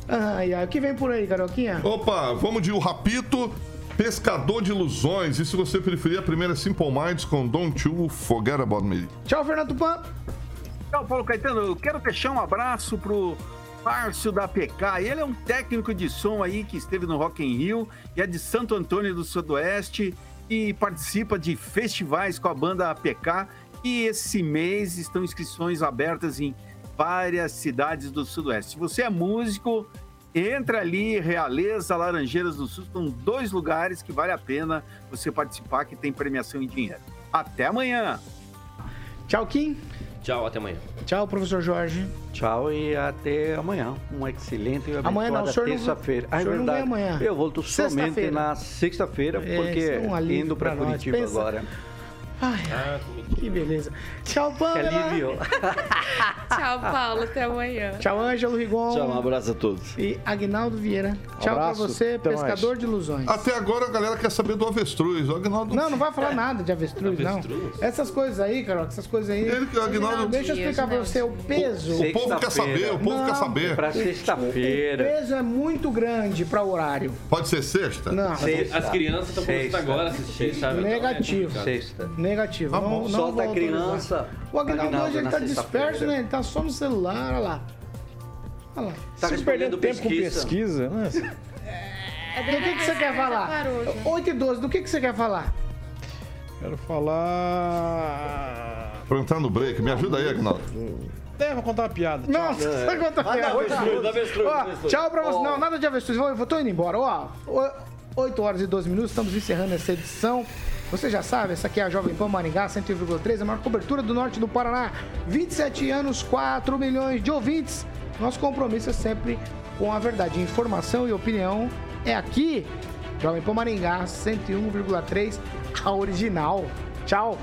[SPEAKER 1] Ai, ai. O que vem por aí, Caroquinha?
[SPEAKER 4] Opa, vamos de O Rapito, Pescador de Ilusões. E se você preferir, a primeira é Simple Minds com Don't You Forget About Me.
[SPEAKER 1] Tchau, Fernando Tupan.
[SPEAKER 7] Tchau, Paulo Caetano. Eu quero deixar um abraço pro Márcio da PK. Ele é um técnico de som aí que esteve no Rock in Rio e é de Santo Antônio do Sudoeste e participa de festivais com a banda APK. E esse mês estão inscrições abertas em várias cidades do Sudoeste. Se você é músico, entra ali, Realeza, Laranjeiras do Sul, são dois lugares que vale a pena você participar, que tem premiação em dinheiro. Até amanhã!
[SPEAKER 1] Tchau, Kim.
[SPEAKER 5] Tchau, até amanhã.
[SPEAKER 1] Tchau, professor Jorge.
[SPEAKER 10] Tchau e até amanhã. Um excelente e
[SPEAKER 1] Amanhã não,
[SPEAKER 10] terça-feira. Ah, é
[SPEAKER 1] senhor não vem
[SPEAKER 10] verdade.
[SPEAKER 1] amanhã.
[SPEAKER 10] Eu volto somente na sexta-feira,
[SPEAKER 1] É,
[SPEAKER 10] porque
[SPEAKER 1] é um
[SPEAKER 10] indo para. Curitiba
[SPEAKER 1] Pensa-
[SPEAKER 10] agora.
[SPEAKER 1] Ai, ai. Que beleza. Tchau,
[SPEAKER 10] Que
[SPEAKER 1] Pamela.
[SPEAKER 10] alívio. [laughs]
[SPEAKER 6] Tchau, Paulo. Até amanhã.
[SPEAKER 1] Tchau, Ângelo Rigon.
[SPEAKER 9] Tchau, um abraço a todos.
[SPEAKER 1] E Agnaldo Vieira. Tchau
[SPEAKER 11] abraço,
[SPEAKER 1] pra você,
[SPEAKER 11] até mais.
[SPEAKER 1] pescador de ilusões.
[SPEAKER 4] Até agora a galera quer saber do avestruz. O Agnaldo
[SPEAKER 1] Não, não vai falar nada de avestruz, não.
[SPEAKER 5] Avestruz?
[SPEAKER 1] Essas coisas aí, Carol, essas coisas aí.
[SPEAKER 4] Ele, o Agnaldo,
[SPEAKER 1] Deixa eu explicar pra você o peso.
[SPEAKER 4] o povo quer saber, o povo quer
[SPEAKER 1] Não.
[SPEAKER 4] saber.
[SPEAKER 10] Para
[SPEAKER 1] O
[SPEAKER 10] sexta-feira.
[SPEAKER 1] peso é muito grande pra horário.
[SPEAKER 4] Pode ser sexta?
[SPEAKER 1] Não,
[SPEAKER 10] Sexta.
[SPEAKER 5] As crianças estão começando
[SPEAKER 10] Sexta.
[SPEAKER 5] agora a assistir, sabe? Então, é
[SPEAKER 1] Negativo.
[SPEAKER 10] Sexta.
[SPEAKER 1] negativo.
[SPEAKER 4] Tá
[SPEAKER 1] não,
[SPEAKER 4] bom.
[SPEAKER 1] não
[SPEAKER 10] Solta a
[SPEAKER 1] autorizar.
[SPEAKER 10] criança.
[SPEAKER 1] O Agnaldo hoje ele tá disperso, né? Ele tá só no celular, olha lá. Olha lá.
[SPEAKER 10] Tá
[SPEAKER 11] Se perder tempo com
[SPEAKER 10] pesquisa.
[SPEAKER 11] pesquisa, né?
[SPEAKER 1] Do que, que você quer falar?
[SPEAKER 6] parou já.
[SPEAKER 1] 8 e 12, do que, que você quer falar?
[SPEAKER 11] Quero falar.
[SPEAKER 4] Pra entrar no break, me ajuda aí, Agnaldo.
[SPEAKER 11] É, vou contar uma piada. Tchau.
[SPEAKER 1] Nossa, você conta piada.
[SPEAKER 10] avestruz, avestruz, avestruz.
[SPEAKER 1] Tchau pra você.
[SPEAKER 10] Ó.
[SPEAKER 1] Não, nada de avestruz. Eu, eu tô indo embora. Ó, 8 horas e 12 minutos, estamos encerrando essa edição. Você já sabe, essa aqui é a Jovem Pan Maringá 101,3, a maior cobertura do norte do Paraná. 27 anos, 4 milhões de ouvintes. Nosso compromisso é sempre com a verdade. Informação e opinião é aqui. Jovem Pan Maringá 101,3, a original. Tchau.